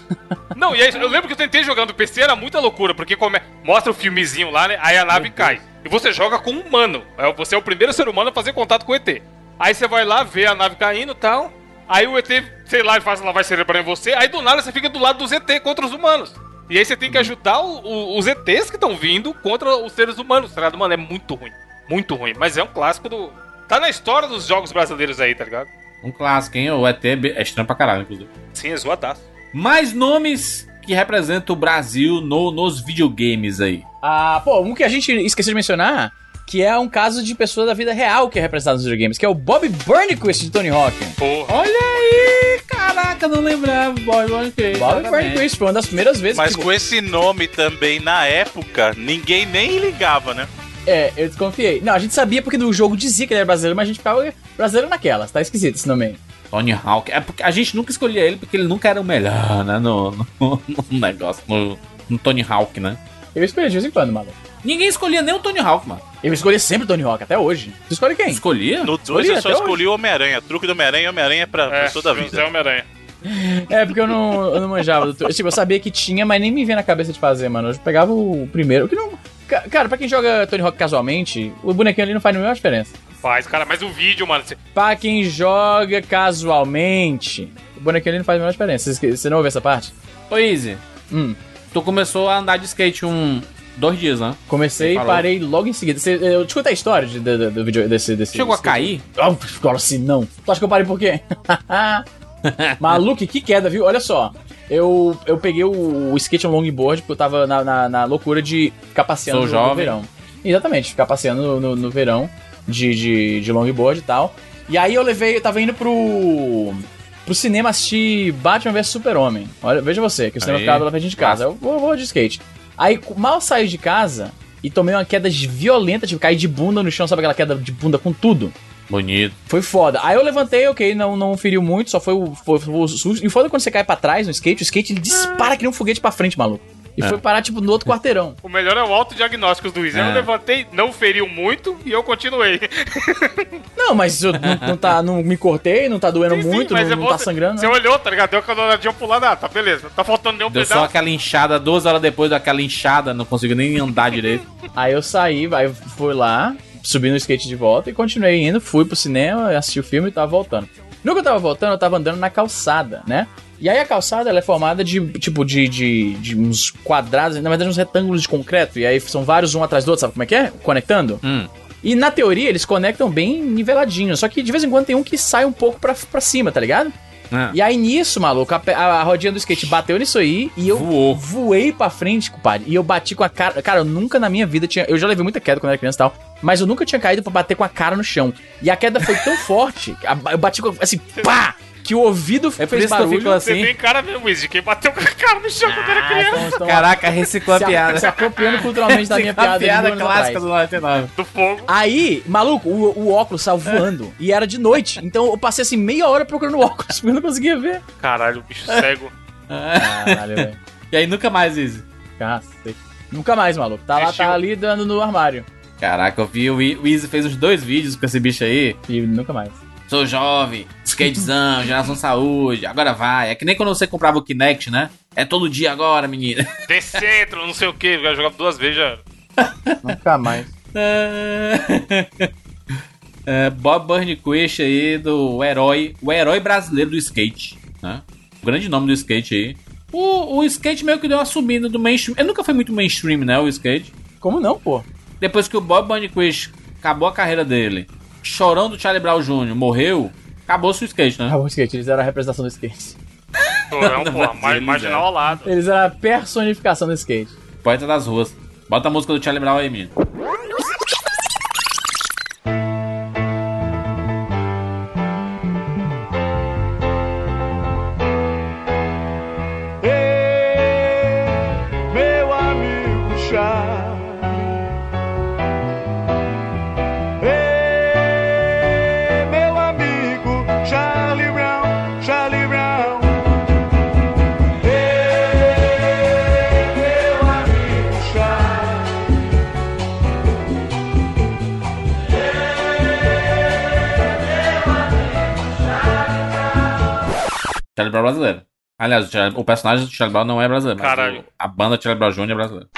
Não, e aí, eu lembro que eu tentei jogar no PC, era muita loucura, porque come- mostra o filmezinho lá, né? Aí a nave cai. E você joga com um humano. É, Você é o primeiro ser humano a fazer contato com o ET. Aí você vai lá, vê a nave caindo e tal. Aí o ET, sei lá, faz lavagem cerebral em você. Aí do nada você fica do lado dos ET contra os humanos. E aí você tem que ajudar o- o- os ETs que estão vindo contra os seres humanos, tá ligado? Mano, é muito ruim. Muito ruim. Mas é um clássico do. Tá na história dos jogos brasileiros aí, tá ligado? Um clássico, hein? O ET é é estranho pra caralho, inclusive. Sim, é zoadaço. Mais nomes que representam o Brasil no- nos videogames aí. Ah, pô, um que a gente esqueceu de mencionar, que é um caso de pessoa da vida real que é representado nos videogames, que é o Bob Burnquist de Tony Hawk. Porra. Olha aí! Caraca, não lembrava. Bob Burnquist. Bob Burnquist foi uma das primeiras vezes Mas que... com esse nome também, na época, ninguém nem ligava, né? É, eu desconfiei. Não, a gente sabia porque no jogo dizia que ele era brasileiro, mas a gente ficava brasileiro naquelas. Tá esquisito esse nome aí. Tony Hawk. É porque a gente nunca escolhia ele porque ele nunca era o melhor, né? No, no, no negócio, no, no Tony Hawk, né? Eu escolhi de vez em quando, maluco. Ninguém escolhia nem o Tony Hawk, mano. Eu escolhi sempre Tony Hawk, até hoje. Tu escolhe quem? Escolhia? No 2 Escolhi eu só escolhi o Homem-Aranha. Truque do Homem-Aranha e Homem-Aranha é pra, É, pra toda a vida. Homem-Aranha. É, porque eu não, eu não manjava. do- Tipo, eu sabia que tinha, mas nem me vinha na cabeça de fazer, mano. Eu pegava o primeiro. Que não... Ca- Cara, pra quem joga Tony Hawk casualmente, o bonequinho ali não faz nenhuma diferença. Faz, cara, mas o vídeo, mano. Você... Pra quem joga casualmente, o bonequinho ali não faz a menor diferença. Você, você não ouviu essa parte? Ô, Easy, Hum. tu começou a andar de skate um... Dois dias, né? Comecei e parei logo em seguida. Você, eu te contei a história de- do vídeo desse, desse. Chegou a desse- cair? Oh, agora assim, não. Tu acha que eu parei por quê? Maluco, que queda, viu? Olha só. Eu, eu peguei o, o skate no longboard porque eu tava na, na, na loucura de ficar passeando no, no verão. Exatamente, ficar passeando no, no, no verão de, de, de longboard e tal. E aí eu levei, eu tava indo pro. pro cinema assistir Batman vs Super-Homem. Olha, veja você, que o cinema Aí, ficava lá frente de casa. Eu vou, vou de skate. Aí mal saí de casa e tomei uma queda violenta, tipo, caí de bunda no chão, sabe aquela queda de bunda com tudo? Bonito. Foi foda. Aí eu levantei, ok, não, não feriu muito, só foi o, foi, foi o susto. E foda quando você cai pra trás no skate, o skate ele dispara que nem um foguete pra frente, maluco. E É. foi parar, tipo, no outro quarteirão. O melhor é o autodiagnóstico do Luiz. Eu É. levantei, não feriu muito e eu continuei. Não, mas eu não, não tá, não me cortei, não tá doendo Sim, sim, muito, mas não, é não bom tá sangrando. Você né? olhou, tá ligado? Deu aquela olhadinha pro lado, ah, tá beleza. Não tá faltando nenhum Deu pedaço. só aquela inchada, duas horas depois daquela inchada, não conseguiu nem andar direito. Aí eu saí, aí fui lá, subi no skate de volta e continuei indo, fui pro cinema, assisti o filme e tava voltando. No que eu tava voltando, eu tava andando na calçada, né? E aí a calçada ela é formada de, tipo, de, de, de uns quadrados, na verdade uns retângulos de concreto, e aí são vários um atrás do outro, sabe como é que é? Conectando. Hum. E na teoria eles conectam bem niveladinho, só que de vez em quando tem um que sai um pouco pra, pra cima, tá ligado? É. E aí nisso, maluco, a, a- rodinha do skate bateu nisso aí e eu Voou. voei pra frente, compadre. E eu bati com a cara. Cara, eu nunca na minha vida tinha. Eu já levei muita queda quando era criança e tal. Mas eu nunca tinha caído pra bater com a cara no chão. E a queda foi tão forte. Eu bati com. Assim, pá! Que o ouvido É por fez isso que eu barulho. fico Você assim. tem cara mesmo, Luiz, de quem bateu com a cara no chão quando era Ah, criança. então- então- Caraca, reciclou a piada. se apropriando culturalmente da minha piada. a piada clássica do 99. Do fogo. Aí, maluco, o, o óculos saiu voando. E era de noite. Então eu passei assim meia hora procurando o óculos, porque eu não conseguia ver. Caralho, o bicho cego. Caralho, velho. E aí nunca mais isso. Cacete. Nunca mais, maluco. Tá lá, tá ali dando no armário. Caraca, eu vi o I- o Easy fez uns dois vídeos com esse bicho aí. E nunca mais. Sou jovem, skatezão, geração saúde, agora vai. É que nem quando você comprava o Kinect, né? É todo dia agora, menina. Decentro, não sei o que. Eu jogava duas vezes já. Nunca mais. É, Bob Burnquist aí do herói, o herói brasileiro do skate, né? O grande nome do skate aí. O, o skate meio que deu uma subida do mainstream. Ele nunca foi muito mainstream, né? O skate. Como não, pô? Depois que o Bob Burnquist acabou a carreira dele, chorão do Charlie Brown Jr. morreu, acabou-se o skate, né? Ah, o skate, eles eram a representação do skate. Chorão, Não, pô, mas marginal eram. ao lado. Eles eram a personificação do skate. Poeta das ruas. Bota a música do Charlie Brown aí, menino. Charlie Brown brasileiro. Aliás, o, Charlie- o personagem do Charlie Brown não é brasileiro, mas Caralho. o- a banda Charlie Brown Jr. é brasileira.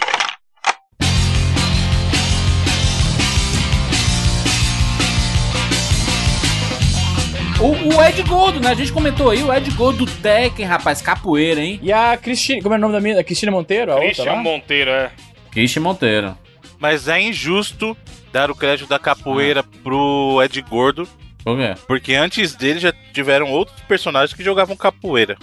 O, o Ed Gordo, né? A gente comentou aí, o Ed Gordo do Tekken, rapaz, capoeira, hein? E a Cristina, como é o nome da minha? A Cristina Monteiro? A lá? Monteiro, é. Christian Monteiro. Mas é injusto dar o crédito da capoeira pro Ed Gordo, Por quê? porque antes dele já tiveram outros personagens que jogavam capoeira.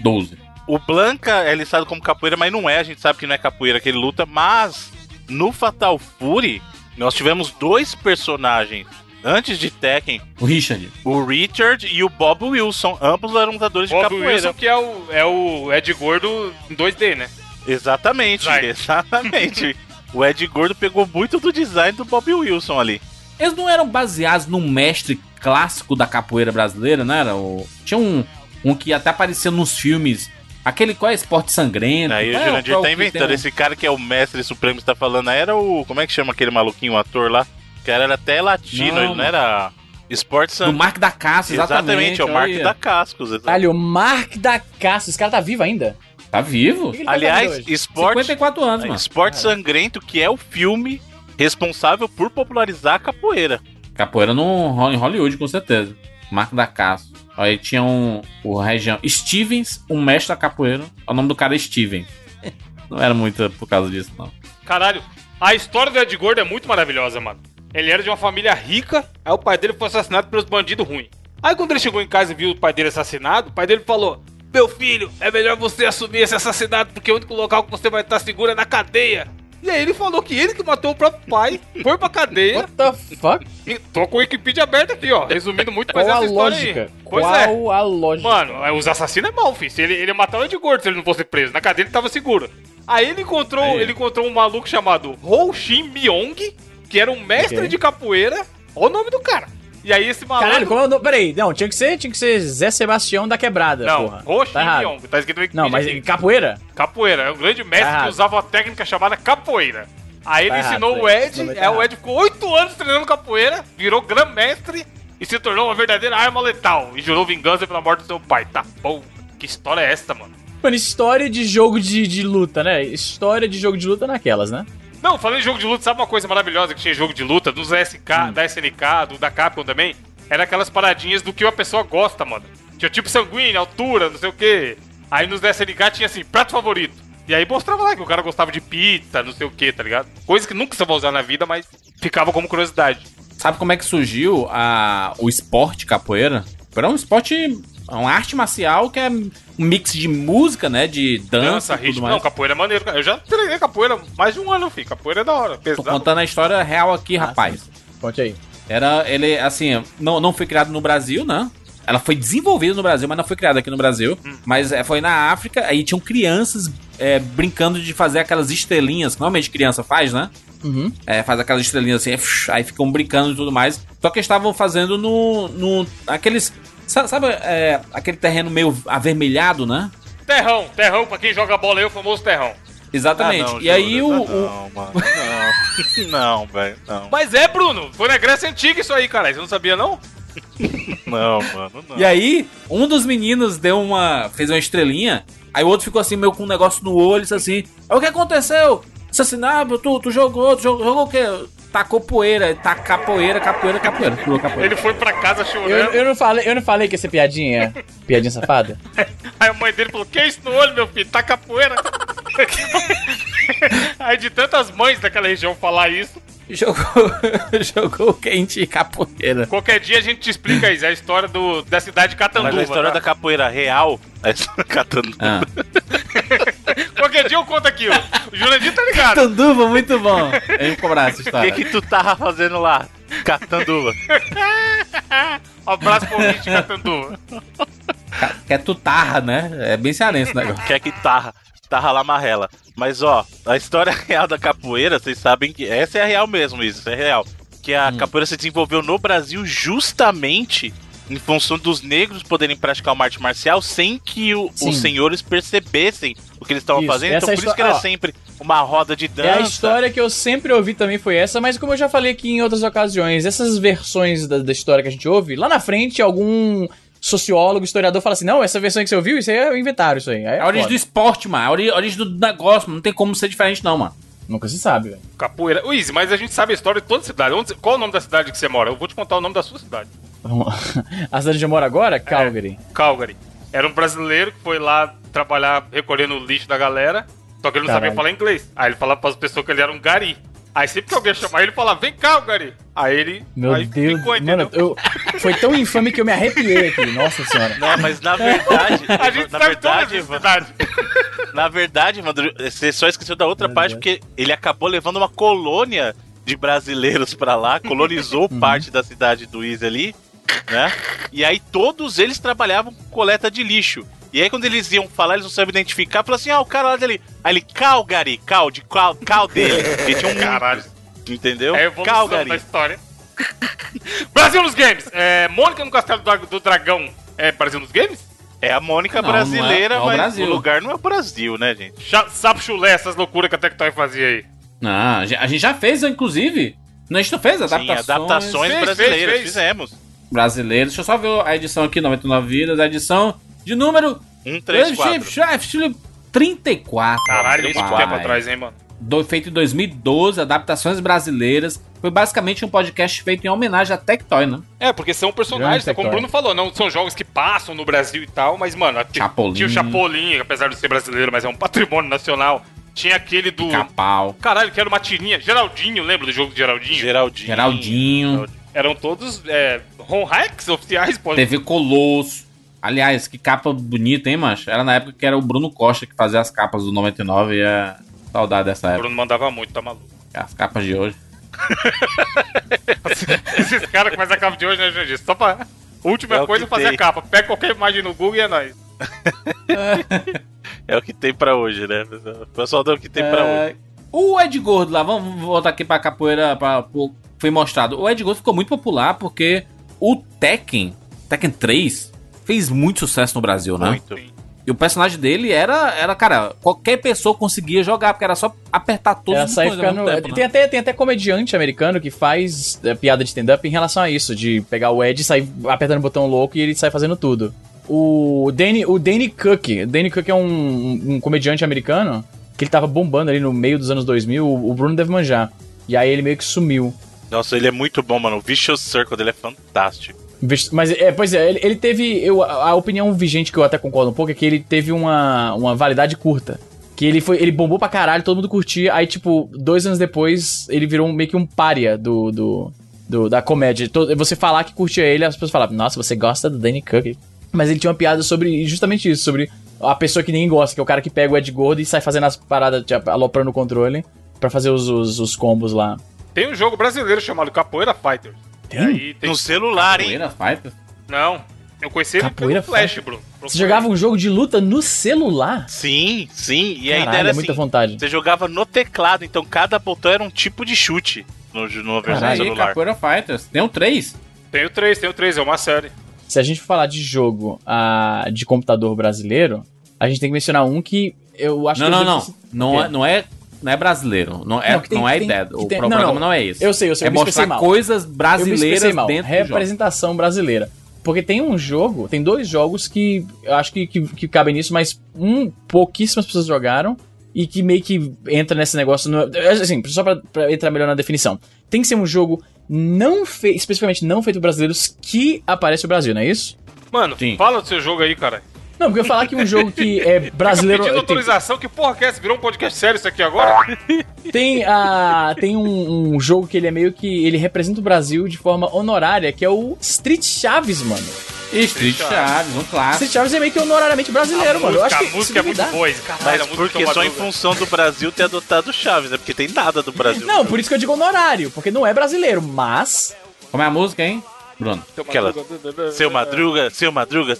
12. O Blanca é listado como capoeira, mas não é, a gente sabe que não é capoeira que ele luta, mas no Fatal Fury nós tivemos dois personagens antes de Tekken, O Richard. o Richard e o Bob Wilson, ambos eram lutadores de Bob capoeira. Wilson, que é o, é o Ed Gordo em 2D, né? Exatamente, Vai. exatamente. o Ed Gordo pegou muito do design do Bob Wilson ali. Eles não eram baseados num mestre clássico da capoeira brasileira, não era? O... Tinha um, um que até aparecia nos filmes. Aquele qual é esporte sangrento. Aí o é Jurandir qual tá que inventando. tem Esse cara que é o mestre supremo que você tá falando aí era o. Como é que chama aquele maluquinho, o ator lá? O cara era até latino, Não, ele não era. Esporte Do Sangrento. Mark da Caça, exatamente. Exatamente, é o Mark olha. da Cascos. Caralho, o Mark da Caça. Esse cara tá vivo ainda? Tá vivo? O que que tá Aliás, hoje? Esporte, 54 anos, mano. Esporte Sangrento, que é o filme responsável por popularizar a capoeira. Capoeira no, em Hollywood, com certeza. Mark da Caça. Aí tinha um, o região Stevens, um mestre da capoeira. O nome do cara é Steven. Não era muito por causa disso, não. Caralho, a história do Ed Gordo é muito maravilhosa, mano. Ele era de uma família rica, aí o pai dele foi assassinado pelos bandidos ruins. Aí quando ele chegou em casa e viu o pai dele assassinado, o pai dele falou: Meu filho, é melhor você assumir esse assassinato, porque o único local que você vai estar seguro é na cadeia. E aí ele falou que ele que matou o próprio pai, foi pra cadeia. What the fuck? E tô com o Wikipedia aberto aqui, ó. Resumindo muito Qual mais a essa história lógica? aí. Pois é. Qual a lógica? Mano, é, os assassinos é mal, filho. Se ele, ele o Ed Gordo se ele não fosse preso. Na cadeia ele tava seguro. Aí ele encontrou, Aí. ele encontrou um maluco chamado Ho Shin Myong, que era um mestre Ok. de capoeira. Olha o nome do cara. E aí esse maluco. Caralho, como é o nome? Peraí, não, tinha que ser, tinha que ser Zé Sebastião da Quebrada, Não, porra. Shin Tá. Myong. Tá escrito Wikipedia Não, mas aqui. capoeira? Capoeira. É um grande mestre Tá que usava uma técnica chamada capoeira. Aí Tá ele errado, ensinou tá o errado. Ed, nome tá é, o errado. Ed ficou oito anos treinando capoeira, virou grã-mestre e se tornou uma verdadeira arma letal. E jurou vingança pela morte do seu pai. Tá bom. Que história é esta, mano? Mano, história de jogo de, de luta, né? História de jogo de luta naquelas, né? Não, falando em jogo de luta, sabe uma coisa maravilhosa que tinha jogo de luta? Dos SK, Hum. da SNK, do da Capcom também? Era aquelas paradinhas do que a pessoa gosta, mano. Tinha tipo sanguíneo, altura, não sei o quê. Aí nos da SNK tinha assim, prato favorito. E aí mostrava lá que o cara gostava de pizza, não sei o que, tá ligado? Coisa que nunca você vai usar na vida, mas ficava como curiosidade. Sabe como é que surgiu a, o esporte capoeira? Era um esporte, uma arte marcial que é um mix de música, né? De dança, Dança, tudo ritmo. mais. Não, capoeira é maneiro. Eu já treinei capoeira mais de um ano, filho. Capoeira é da hora. Tô Pesado. contando a história real aqui, Ah, rapaz. sim. Conte aí. Era, ele, assim, não, não foi criado no Brasil, né? Ela foi desenvolvida no Brasil, mas não foi criada aqui no Brasil. Hum. Mas é, foi na África, aí tinham crianças é, brincando de fazer aquelas estrelinhas, que normalmente criança faz, né? Uhum. É, faz aquelas estrelinhas assim, aí ficam brincando e tudo mais. Só que eles estavam fazendo no. no aqueles. Sabe, sabe, é, aquele terreno meio avermelhado, né? Terrão, terrão, pra quem joga bola aí, o famoso terrão. Exatamente. Ah, não, e aí o. Júlio, o- Não, mano. Não, não velho. Não, Mas é, Bruno. Foi na Grécia Antiga isso aí, cara. Você não sabia, não? não, mano. Não. E aí, um dos meninos deu uma. fez uma estrelinha. Aí o outro ficou assim, meio com um negócio no olho, disse assim. "Aí O que aconteceu? Assassinável, tu, tu jogou, tu jogou, jogou o quê? Tacou poeira, tá capoeira, capoeira, capoeira. Pulou capoeira. Ele foi pra casa chorando. Eu, eu, não falei, eu não falei que ia ser piadinha. Piadinha safada? Aí a mãe dele falou: Que é isso no olho, meu filho? Tá capoeira. Aí de tantas mães daquela região falar isso, Jogou, jogou quente e capoeira. qualquer dia a gente te explica isso. É a história do, da cidade de Catanduva. Mas a história tá? da capoeira real. A história catando. Ah. Qualquer dia eu conto aqui. O Jurandir tá ligado. Catanduva, muito bom. Eu vou cobrar essa O história. que que tu tava fazendo lá? Catanduva. Um abraço pro ouvinte de Catanduva. Que é tutarra, né? É bem cearense o negócio. que é que Tarra lá marrela. Mas ó, a história real da capoeira, vocês sabem que essa é a real mesmo, isso, é real. Que a Hum. capoeira se desenvolveu no Brasil justamente em função dos negros poderem praticar uma arte marcial sem que o- os senhores percebessem o que eles estavam fazendo. essa Então é a por isso que era ó, sempre uma roda de dança. É a história que eu sempre ouvi também foi essa, mas como eu já falei aqui em outras ocasiões, essas versões da, da história que a gente ouve, lá na frente algum sociólogo, historiador fala assim, não, essa versão que você ouviu, isso aí é inventaram, isso aí. aí É a origem do foda. esporte, mano. É a ori- a origem do negócio, mano. Não tem como ser diferente, não, mano. Nunca se sabe, velho. Capoeira. Izzy, mas a gente sabe a história de toda a cidade. Onde- qual é o nome da cidade que você mora? Eu vou te contar o nome da sua cidade. A cidade onde eu moro agora, Calgary. Calgary. Era um brasileiro que foi lá trabalhar recolhendo o lixo da galera, só que ele não Caralho. sabia falar inglês. Aí ele falava pras pessoas que ele era um gari. Aí sempre que alguém chamava ele, ele falava, vem cá, gari. Aí ele... Meu aí Deus, ficou, mano, eu, foi tão infame que eu me arrepiei aqui, nossa senhora. Não, mas na verdade, A gente na sabe toda verdade, cidade. Na verdade, Evandro, você só esqueceu da outra Meu parte Deus. porque ele acabou levando uma colônia de brasileiros pra lá, colonizou Uhum. parte da cidade do Easy ali, né? E aí todos eles trabalhavam com coleta de lixo. E aí quando eles iam falar, eles não sabiam identificar, falaram assim: "Ah, o cara lá dele". Aí ele Calgary, cal de cal, cal dele. Ele tinha um Caralho. entendeu? É a Calgary. da história. Brasil nos games. É, Mônica no Castelo do, do Dragão é Brasil nos games? É a Mônica Não, brasileira, não é- não é o mas Brasil. o lugar não é o Brasil, né, gente? Cha- Sapo chulé, essas loucuras que a Tectoy fazia aí. Não, a gente- já fez, inclusive. Não, a gente não fez Sim, adaptações, adaptações Fez, brasileiras, fez, fez. fizemos. brasileiras. Deixa eu só ver a edição aqui, 99 vidas. A edição de número 1, 3, 4. 34. Caralho, muito tempo atrás, hein, mano. Do- feito em 2012, adaptações brasileiras. Foi basicamente um podcast feito em homenagem a Tectoy, né? É, porque são personagens, né, como o. Bruno falou, não são jogos que passam no Brasil e tal, mas, mano, Chapolin. tinha o Chapolin, apesar de ser brasileiro, mas é um patrimônio nacional. Tinha aquele do. Capau, Caralho, que era uma tirinha. Geraldinho, lembra do jogo de Geraldinho? Geraldinho. Geraldinho, Eram todos é, home hacks oficiais, pô. TV Colosso. Aliás, que capa bonita, hein, macho? Era na época que era o Bruno Costa que fazia as capas do 99 e é saudade dessa O época. Bruno mandava muito, tá maluco. As capas de hoje. Esses caras que fazem a capa de hoje, né, Jandir? Só pra. Última É o coisa fazer tem. a capa. Pega qualquer imagem no Google e é nóis. É o que tem pra hoje, né? O pessoal dá o que tem pra hoje. É, O Ed Gordo lá, vamos voltar aqui pra capoeira, pra, pro- foi mostrado. O Ed Gordo ficou muito popular porque o Tekken, Tekken 3, fez muito sucesso no Brasil, né? Muito. E o personagem dele era, era, cara, qualquer pessoa conseguia jogar, porque era só apertar todos Ela os botões ao ficando. mesmo tempo, né? tem, até, tem até comediante americano que faz é, piada de stand-up em relação a isso, de pegar o Ed e sair apertando o botão louco e ele sai fazendo tudo. O Danny, o Danny Cook, o Danny Cook é um, um comediante americano que ele tava bombando ali no meio dos anos 2000, o o Bruno deve manjar. E aí ele meio que sumiu. Nossa, ele é muito bom, mano. O Vicious Circle dele é fantástico. Mas, é, pois é, ele, ele teve. Eu, a opinião vigente que eu até concordo um pouco é que ele teve uma, uma validade curta. Que ele foi. Ele bombou pra caralho, todo mundo curtia. Aí, tipo, dois anos depois, ele virou meio que um pária do. do, do- da comédia. Todo- Você falar que curtia ele, as pessoas falavam, nossa, você gosta do Danny Cook. Mas ele tinha uma piada sobre justamente isso, sobre a pessoa que ninguém gosta, que é o cara que pega o Ed Gordo e sai fazendo as paradas, tipo, aloprando o controle pra fazer os, os, os combos lá. Tem um jogo brasileiro chamado Capoeira Fighters. Aí tem... No celular, hein? Capoeira Fighter? Não. Eu conheci ele Capoeira pelo Flash, Fighter. Bruno. Você jogava um jogo de luta no celular? Sim, sim. E ainda Caralho, era é assim. muita vontade. Você jogava no teclado, então cada botão era um tipo de chute no, no versão Aí, celular. Capoeira Fighters. Tem um 3. Tem o 3, tem o 3, é uma série. Se a gente for falar de jogo ah, de computador brasileiro, a gente tem que mencionar um que eu acho Não, que. não, não. Não O é, não é, não é brasileiro. Não é, Não, tem- não é tem- ideia. O tem- não, programa não. não é esse. Eu sei, eu sei, É eu mostrar mal. coisas Eu me brasileiras mal. dentro do. Representação brasileira. Porque tem um jogo, tem dois jogos que eu acho que, que, que cabem nisso, mas um pouquíssimas pessoas jogaram e que meio que entra nesse negócio. No, assim, só pra, pra entrar melhor na definição. tem que ser um jogo não feito, especificamente não feito por brasileiros que aparece o Brasil, não é isso? Mano, fala do seu jogo aí, cara. Não, porque eu ia falar que um jogo que é brasileiro. Pedindo tem- autorização, que porra que é essa? Virou um podcast sério isso aqui agora? Tem, a, tem um, um jogo que ele é meio que. Ele representa o Brasil de forma honorária, que é o Street Chaves, mano. Street Chaves, um clássico. Street Chaves é meio que honorariamente brasileiro, A mano. Eu música- acho a que música se é muito boa, caralho, Mas a música porque é só em função do Brasil ter adotado Chaves, né? Porque tem nada do Brasil. Não, por isso que eu digo honorário, porque não é brasileiro, mas. Como é a música, hein, Bruno? Aquela. Seu Madruga, seu Madruga.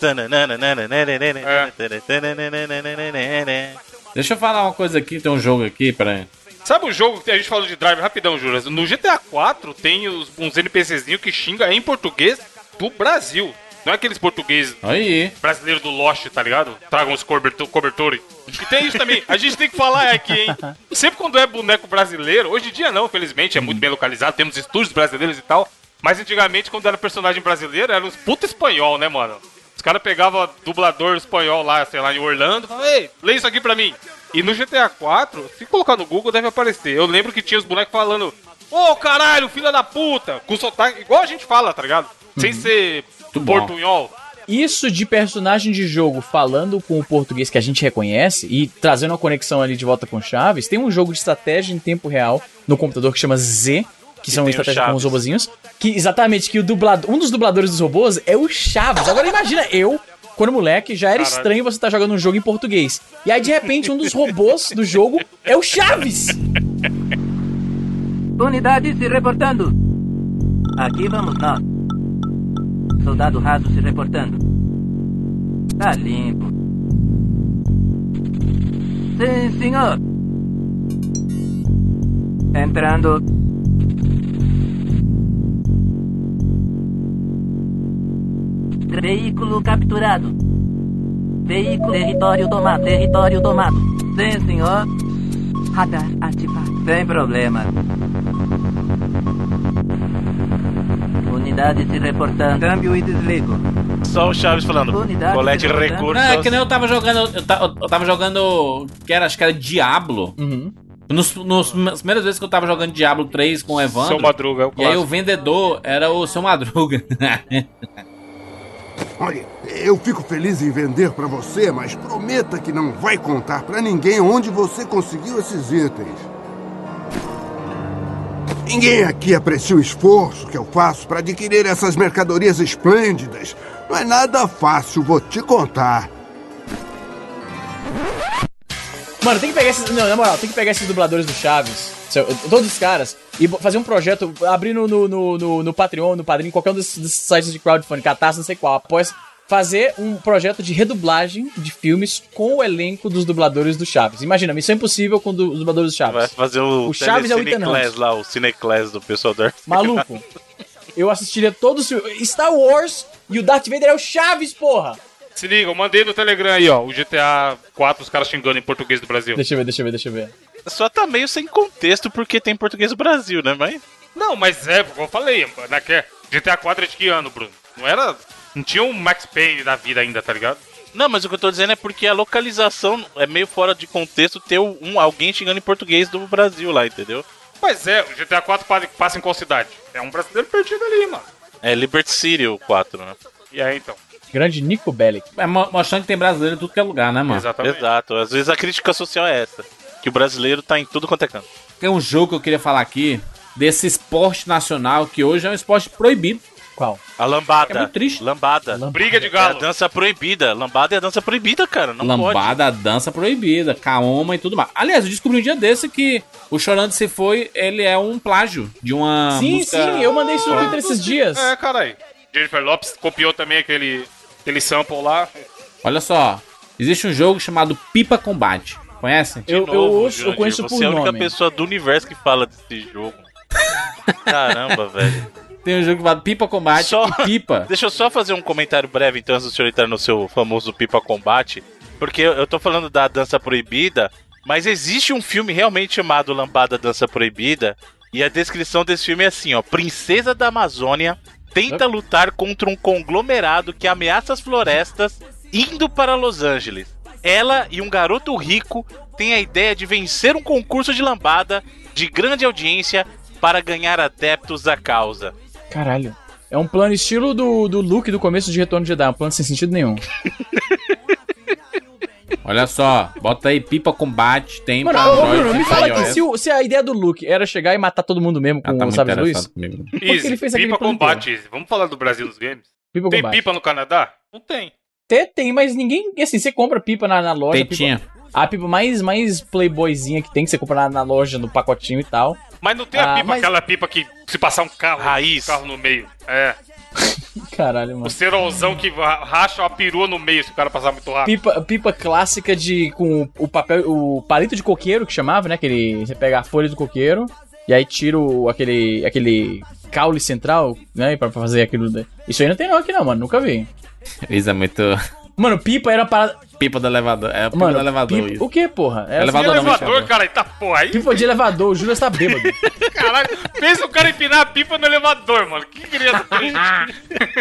Deixa eu falar uma coisa aqui, tem um jogo aqui, peraí. Sabe o jogo que a gente falou de Drive rapidão, Juras? No GTA 4 tem os- uns NPCzinhos que xinga em português do Brasil. Não é aqueles portugueses Aí. brasileiros do Lost, tá ligado? Tragam os coberto- cobertores. E tem isso também. A gente tem que falar aqui, hein? Sempre quando é boneco brasileiro, hoje em dia não, felizmente, é muito bem localizado, temos estúdios brasileiros e tal. Mas antigamente, quando era personagem brasileiro, era uns puta espanhol, né, mano? Os caras pegavam dublador espanhol lá, sei lá, em Orlando, e falavam, ei, lê isso aqui pra mim. E no GTA 4, se colocar no Google, deve aparecer. Eu lembro que tinha os bonecos falando, ô caralho, filha da puta, com sotaque, igual a gente fala, tá ligado? Sem ser bom. portunhol. Isso de personagem de jogo falando com o português que a gente reconhece e trazendo uma conexão ali de volta com Chaves, tem um jogo de estratégia em tempo real no computador que chama Z, que são tem o estratégia com os robozinhos. Que exatamente, que o dublador, um dos dubladores dos robôs é o Chaves. Agora imagina, eu, quando moleque, já era Caralho. estranho você estar jogando um jogo em português. E aí, de repente, um dos robôs do jogo é o Chaves! Unidade se reportando. Aqui vamos nós. Soldado raso se reportando. Tá limpo. Sim, senhor. Entrando. Veículo capturado. Veículo território tomado. Território tomado. Sim, senhor. Radar ativado. Sem problema. Unidade se reportando. Câmbio e desligo. Só o Chaves falando. Unidade Colete de recursos. Não, é que nem eu tava jogando. Eu, ta- eu tava jogando. Que era, acho que era Diablo. Nos, nos, nas primeiras vezes que eu tava jogando Diablo 3 com o Evandro. Seu Madruga, é o E aí o vendedor era o seu Madruga. Olha, eu fico feliz em vender pra você, mas prometa que não vai contar pra ninguém onde você conseguiu esses itens. Ninguém aqui aprecia o esforço que eu faço pra adquirir essas mercadorias esplêndidas. Não é nada fácil, vou te contar. Mano, tem que pegar esses. Não, na moral, tem que pegar esses dubladores do Chaves, todos os caras, e fazer um projeto, abrir no, no, no, no, no Patreon, no Padrim, qualquer um desses, desses sites de crowdfunding, Catarse, não sei qual, após fazer um projeto de redublagem de filmes com o elenco dos dubladores do Chaves. Imagina, Missão Impossível com do- os dubladores do Chaves. Vai fazer o, O Chaves é o Ethan Hunt. lá, o Cineclass do pessoal do. Maluco, eu assistiria todos os filmes. Star Wars e o Darth Vader é o Chaves, porra! Se liga, eu mandei no Telegram aí, ó, o GTA 4, os caras xingando em português do Brasil. Deixa eu ver, deixa eu ver, deixa eu ver. Só tá meio sem contexto porque tem português do Brasil, né? Mas. Não, mas é, como eu falei, né, que é- GTA 4 é de que ano, Bruno? Não era. Não tinha um Max Payne da vida ainda, tá ligado? Não, mas o que eu tô dizendo é porque a localização é meio fora de contexto ter um, alguém xingando em português do Brasil lá, entendeu? Pois é, o GTA 4 pa- passa em qual cidade? É um brasileiro perdido ali, mano. É Liberty City o 4, né? E aí, então? Grande Nico Bellic. É mo- mostrando que tem brasileiro em tudo que é lugar, né, mano? Exatamente. Exato. Às vezes a crítica social é essa. Que o brasileiro tá em tudo quanto é canto. Tem um jogo que eu queria falar aqui, desse esporte nacional, que hoje é um esporte proibido. Qual? A lambada. É muito triste. Lambada. Briga de É a galo. dança proibida. Lambada é a dança proibida, cara. Não pode. Lambada, dança proibida, caoma e tudo mais. Aliás, eu descobri um dia desse que o Chorando Se Foi, ele é um plágio de uma sim, música... sim, eu mandei isso no Twitter esses dias. É, caralho. Jennifer Lopes copiou também aquele, aquele sample lá. Olha só, existe um jogo chamado Pipa Combate. Conhecem? Eu, eu, Novo, ouço- eu conheço Você por é a única nome. pessoa do universo que fala desse jogo. Caramba, velho. Tem um jogo chamado Pipa Combate Só- e Pipa. Deixa eu só fazer um comentário breve, então, antes do senhor entrar no seu famoso Pipa Combate. Porque eu eu tô falando da dança proibida, mas existe um filme realmente chamado Lambada Dança Proibida. E a descrição desse filme é assim, ó. Princesa da Amazônia tenta lutar contra um conglomerado que ameaça as florestas indo para Los Angeles. Ela e um garoto rico têm a ideia de vencer um concurso de lambada de grande audiência para ganhar adeptos à causa. Caralho. É um plano estilo do, do Luke do começo de Retorno de Jedi, um plano sem sentido nenhum. Olha só, bota aí pipa combate, tem Mano, pra ô, Android Bruno, me fala aqui, se, o- se a ideia do Luke era chegar e matar todo mundo mesmo com Ah, tá o Sabre Luz, comigo. que ele Easy, fez pipa combate, Easy. Vamos falar do Brasil nos games? Pipa tem combate. pipa no Canadá? Não tem. Tem, tem, mas ninguém. Assim, você compra pipa na, na loja. Tetinha. Pipa, a pipa mais, mais playboyzinha que tem, que você compra na, na loja, no pacotinho e tal. Mas não tem a Ah, pipa, mas- aquela pipa que se passar um carro, Raiz. um carro no meio. É. Caralho, O mano. cerolzão que ra- racha uma perua no meio se o cara passar muito rápido. Pipa, pipa clássica de. com o papel. o palito de coqueiro que chamava, né? Aquele. Você pega a folha do coqueiro e aí tira o, aquele. aquele caule central, né? Pra fazer aquilo. Isso aí não tem não aqui não, mano. Nunca vi. Isso é muito. Mano, pipa era para. Pipa do elevador. É pipa Mano, do elevador. pipa- isso. o que, porra? Era Elevador Que não, elevador, Michel. cara, tá porra aí. Pipa de elevador, o Júlio está bêbado. Caralho, pensa o cara empinar a pipa no elevador, mano. Que criança triste.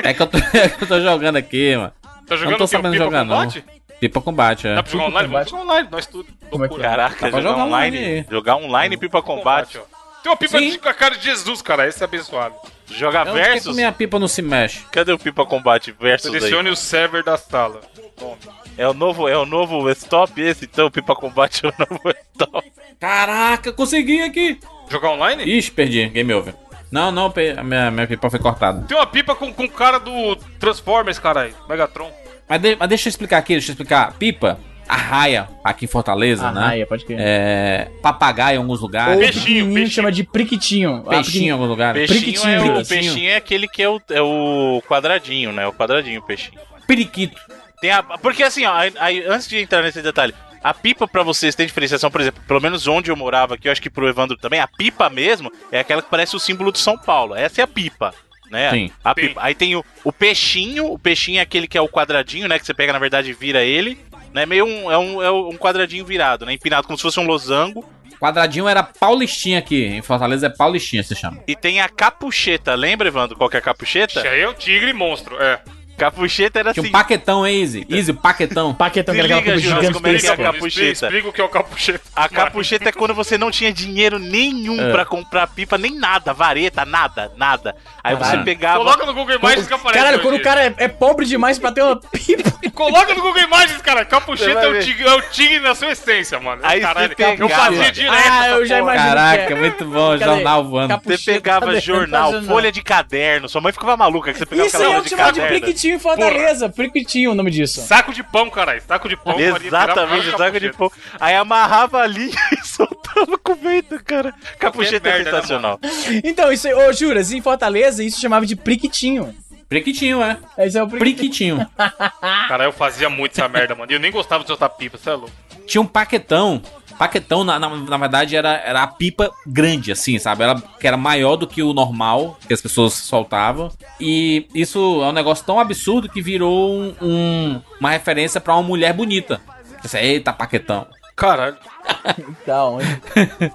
É que eu tô, é que eu tô jogando aqui, mano. Tá jogando não tô sabendo Pipa jogar, Combate? não. Pipa combate, é. Dá pra jogar online? Vamos jogar online, nós tudo. Como é que é? Caraca, Dá pra jogar jogar online. online. Jogar online pipa combate. ó. Tem uma pipa de- com a cara de Jesus, cara. Esse é abençoado. Jogar Eu, por que versus. minha pipa não se mexe? Cadê o pipa combate versus aí? Selecione o server da sala. Tome. É o novo, é o novo stop esse, então o pipa combate é o novo stop. Caraca, consegui aqui! Jogar online? Ixi, perdi. Game over. Não, não, a minha, minha pipa foi cortada. Tem uma pipa com, com cara do Transformers, caralho. Megatron. Mas, de- mas deixa eu explicar aqui, deixa eu explicar. Pipa, a raia aqui em Fortaleza, né? Arraia, pode crer. É, papagaio em alguns Ou lugares. Peixinho, pequenininho peixinho. chama de priquitinho. Ah, Peixinho em alguns lugares. Peixinho, é, o, peixinho é aquele que é o, é o quadradinho, né? O quadradinho, o peixinho. Periquito. Tem a, porque assim, ó, aí- aí, antes de entrar nesse detalhe, a pipa pra vocês tem diferenciação, por exemplo, pelo menos onde eu morava aqui, eu acho que pro Evandro também, a pipa mesmo é aquela que parece o símbolo de São Paulo. Essa é a pipa. Né? Sim. A Sim. pipa. Aí tem o, o peixinho, o peixinho é aquele que é o quadradinho, né? Que você pega, na verdade, e vira ele. Né? Meio um, é um, é um quadradinho virado, né? Empinado como se fosse um losango. Quadradinho era Paulistinha aqui. Em Fortaleza é Paulistinha, se chama. E tem a capucheta. Lembra, Evandro, qual que é a capucheta? Isso aí é o tigre monstro, é. Capucheta era Tinha assim. um paquetão, hein, Easy? Easy, o paquetão. Paquetão, Se que era aquela liga, Jonas, como é que é a capucheta? Explica, o que é o capucheta. A capucheta é quando você não tinha dinheiro nenhum É. pra comprar pipa, nem nada, vareta, nada, nada. Aí Caralho. você pegava. Coloca no Google Imagens que aparece. Caralho, quando o cara é, é pobre demais pra ter uma pipa. Coloca no Google Imagens, cara. Você Capucheta vai é o, ver. tigre, é o tigre na sua essência, mano. Aí Caralho, você pegava- eu fazia direto. Ah, eu já imagino. Caraca, que é. muito bom. Cadê? Jornal voando. Você pegava cadê? jornal, Jornal. folha de caderno. Sua mãe ficava maluca que você pegava Isso aí é folha o chamava de caderno. Priquitinho em Fortaleza. Priquitinho o nome disso. Saco de pão, caralho. Saco de pão. Exatamente, saco de pão. Aí amarrava a linha e soltava com o vento, cara. Capucheta é né, sensacional. Então, isso aí, ô, Juras, em Fortaleza, isso chamava de priquitinho. Priquitinho, é. Esse é o priquitinho. Priquitinho. Cara, eu fazia muito essa merda, mano. E eu nem gostava de soltar pipa, você é louco. Tinha um paquetão. Paquetão, na, na, na verdade, era, era a pipa grande, assim, sabe? Ela, que era maior do que o normal que as pessoas soltavam. E isso é um negócio tão absurdo que virou um- um- uma referência pra uma mulher bonita. Você, Eita, paquetão. Caralho. Da onde?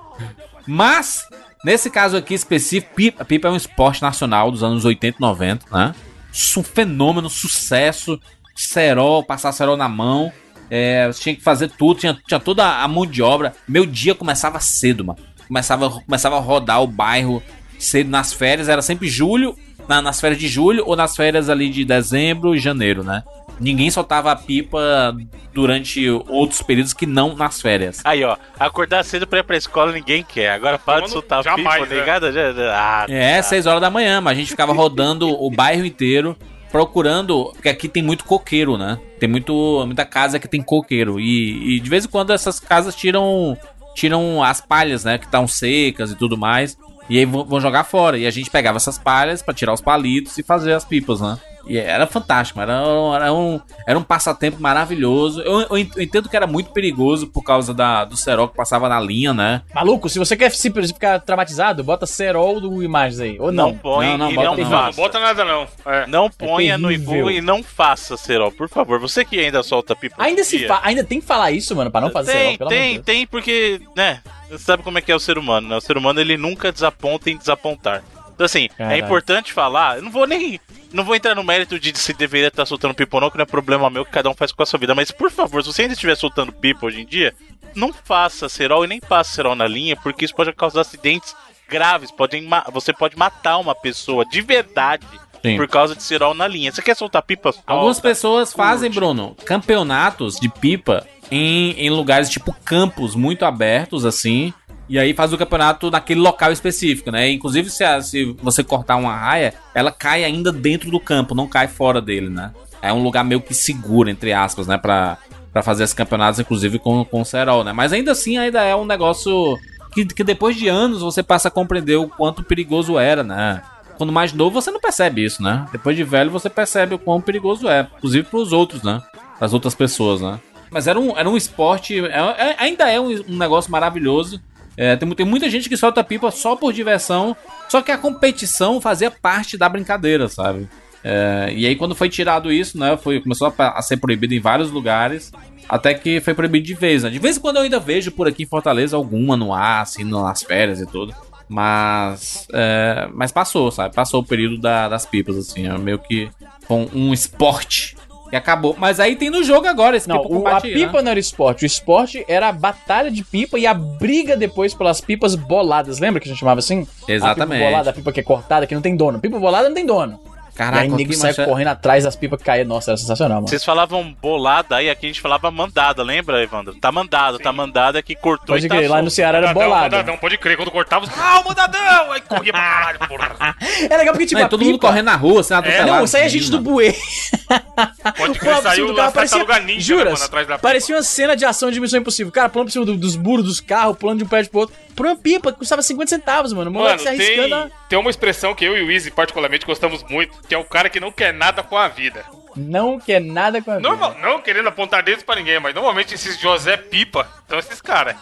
Mas, nesse caso aqui específico, pipa, pipa é um esporte nacional dos anos 80 e 90, né? Su- Um fenômeno, sucesso, cerol, passar cerol na mão. É, você tinha que fazer tudo, tinha, tinha toda a mão de obra. Meu dia começava cedo, mano. Começava, começava a rodar o bairro cedo nas férias, era sempre julho, na- nas férias de julho ou nas férias ali de dezembro e janeiro, né? Ninguém soltava a pipa durante outros períodos que não nas férias. Aí, ó, acordar cedo pra ir pra escola ninguém quer. Agora para de soltar jamais, pipa, né? ligado? Ah, É, tá. 6 horas da manhã, mas a gente ficava rodando o bairro inteiro procurando, porque aqui tem muito coqueiro, né? Tem muito, muita casa que tem coqueiro e, e de vez em quando essas casas tiram tiram as palhas, né, que estão secas e tudo mais. E aí vão jogar fora. E a gente pegava essas palhas pra tirar os palitos e fazer as pipas, né? E era fantástico, era, um- era, um, era um passatempo maravilhoso. Eu, eu ent- eu entendo que era muito perigoso por causa da, do cerol que passava na linha, né? Maluco, se você quer se- ficar traumatizado, bota cerol do Imagens aí. Ou não. Não põe Não, não, e bota não não. Não, bota nada não. É. Não ponha no terrível. Ibu e não faça cerol, por favor. Você que ainda solta pipa. Ainda, se ainda tem que falar isso, mano, pra não fazer Tem, cerol, pelo tem, Deus. tem, porque, né? Você sabe como é que é o ser humano, né? O ser humano ele nunca desaponta em desapontar. Então, assim, é importante falar. Eu não vou nem. Não vou entrar no mérito de se deveria estar soltando pipa ou não, que não é problema meu, que cada um faz com a sua vida. Mas, por favor, se você ainda estiver soltando pipa hoje em dia, não faça cerol e nem passe cerol na linha, porque isso pode causar acidentes graves. Podem ma- você pode matar uma pessoa de verdade Sim. por causa de cerol na linha. Você quer soltar pipa? Solta. Algumas pessoas fazem, Bruno, campeonatos de pipa em, em lugares tipo campos muito abertos, assim. E aí faz o campeonato naquele local específico, né? Inclusive, se, a- se você cortar uma raia, ela cai ainda dentro do campo, não cai fora dele, né? É um lugar meio que seguro, entre aspas, né? Pra, pra fazer esses campeonatos, inclusive com, com o cerol, né? Mas ainda assim, ainda é um negócio que, que depois de anos você passa a compreender o quanto perigoso era, né? Quando mais novo, você não percebe isso, né? Depois de velho, você percebe o quão perigoso é. Inclusive pros outros, né? As outras pessoas, né? Mas era um, era um esporte. é- é- ainda é um, um negócio maravilhoso. É, tem, tem muita gente que solta pipa só por diversão. Só que a competição fazia parte da brincadeira, sabe? É, e aí, quando foi tirado isso, né? Foi, começou a, a ser proibido em vários lugares. Até que foi proibido de vez, né? De vez em quando eu ainda vejo por aqui em Fortaleza alguma no ar, assim, nas férias e tudo. Mas. é, mas passou, sabe? Passou o período da- das pipas, assim. É meio que com um esporte que acabou. Mas aí tem no jogo agora esse Não, pipa o- a né? pipa não era esporte. O esporte era a batalha de pipa e a briga depois pelas pipas boladas. Lembra que a gente chamava assim? Exatamente. A pipa bolada, a pipa que é cortada, que não tem dono. Pipa bolada não tem dono. Caraca, e aí nego sai correndo atrás das pipas que caíam. Nossa, era sensacional, mano. Vocês falavam bolada, aí aqui a gente falava mandada, lembra, Evandro? Tá mandado, tá mandada que cortou Pode e tá crer, lá no. Ceará era Mandadão, bolado. mandadão, pode crer. Quando cortava, os- ah, o mandadão! Aí corria pra caralho, porra. É legal porque, tipo, Não, a todo mundo pipa- correndo na rua, sendo É, não, saía gente do buê. Pode crer, saiu do carro, parecia, ninja, né, juras, mano, atrás da pipa. parecia uma cena de ação de Missão Impossível. Cara, pulando por cima do- dos muros, dos carros, pulando de um prédio pro outro. Por uma pipa que custava 50 centavos, mano. O moleque Mano, se arriscando a... tem, tem uma expressão que eu e o Easy particularmente gostamos muito, que é o cara que não quer nada com a vida. Não quer nada com a vida. Normal, não querendo apontar dedos pra ninguém, mas normalmente esses José Pipa são esses caras.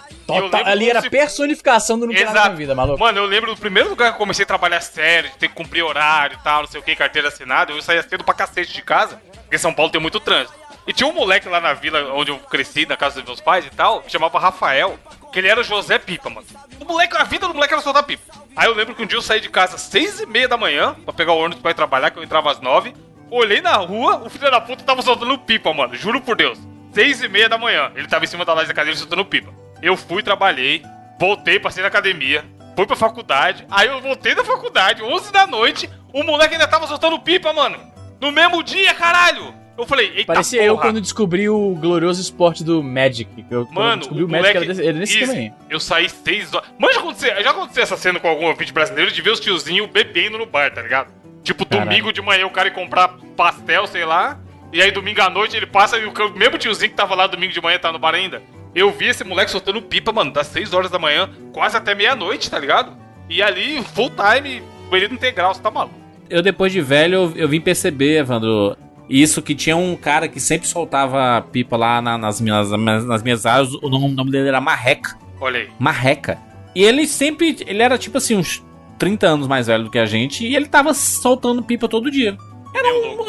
Ali era se- personificação do não quer nada com a vida, maluco. Mano, eu lembro do primeiro lugar que eu comecei a trabalhar sério, de ter que cumprir horário e tal, não sei o que, carteira assinada, eu saía cedo pra cacete de casa, porque São Paulo tem muito trânsito. E tinha um moleque lá na vila onde eu cresci, na casa dos meus pais e tal, que chamava Rafael, que ele era o José Pipa, mano. Moleque, a vida do moleque era soltar pipa. Aí eu lembro que um dia eu saí de casa às seis e meia da manhã, pra pegar o ônibus pra ir trabalhar, que eu entrava às nove. Olhei na rua, o filho da puta tava soltando pipa, mano, juro por Deus. Seis e meia da manhã, ele tava em cima da laje da cadeira soltando pipa. Eu fui, trabalhei, voltei, passei na academia, fui pra faculdade, aí eu voltei da faculdade, 11 da noite, o moleque ainda tava soltando pipa, mano. No mesmo dia, caralho! Eu falei, eita Parecia porra. eu quando descobri o glorioso esporte do Magic. Eu, Mano, descobri o o Magic moleque, era, nesse esquema aí. Eu saí seis horas. Manja acontecer, já aconteceu essa cena com algum ouvinte brasileiro de ver os tiozinhos bebendo no bar, tá ligado? Tipo, Caralho. domingo de manhã o cara ir comprar pastel, sei lá. E aí domingo à noite ele passa e o mesmo tiozinho que tava lá domingo de manhã tá no bar ainda. Eu vi esse moleque soltando pipa, mano, das 6 horas da manhã, quase até meia-noite, tá ligado? E ali, full time, período integral, você tá maluco. Eu, depois de velho, eu, eu vim perceber, Evandro, isso que tinha um cara que sempre soltava pipa lá na- nas, minhas, nas minhas áreas. O nome, o nome dele era Marreca. Olha aí. Marreca. E ele sempre. Ele era tipo assim, uns 30 anos mais velho do que a gente. E ele tava soltando pipa todo dia. Era um.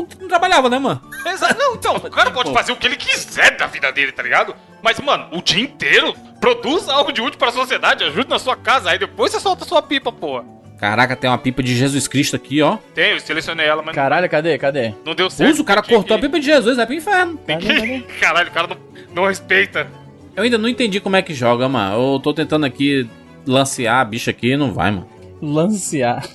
um- Não trabalhava, né, mano? Exato. Não, então, o cara pode fazer o que ele quiser da vida dele, tá ligado? Mas, mano, o dia inteiro, produz algo de útil pra sociedade, ajude na sua casa, aí depois você solta sua pipa, porra. Caraca, tem uma pipa de Jesus Cristo aqui, ó. Tem, eu selecionei ela, mas Caralho, cadê? Cadê? não deu certo. Usa, o cara cortou a que- pipa de Jesus, vai pro inferno. tem que- Caralho, o cara não, não respeita. Eu ainda não entendi como é que joga, mano. Eu tô tentando aqui lancear a bicha aqui e não vai, mano. Lancear.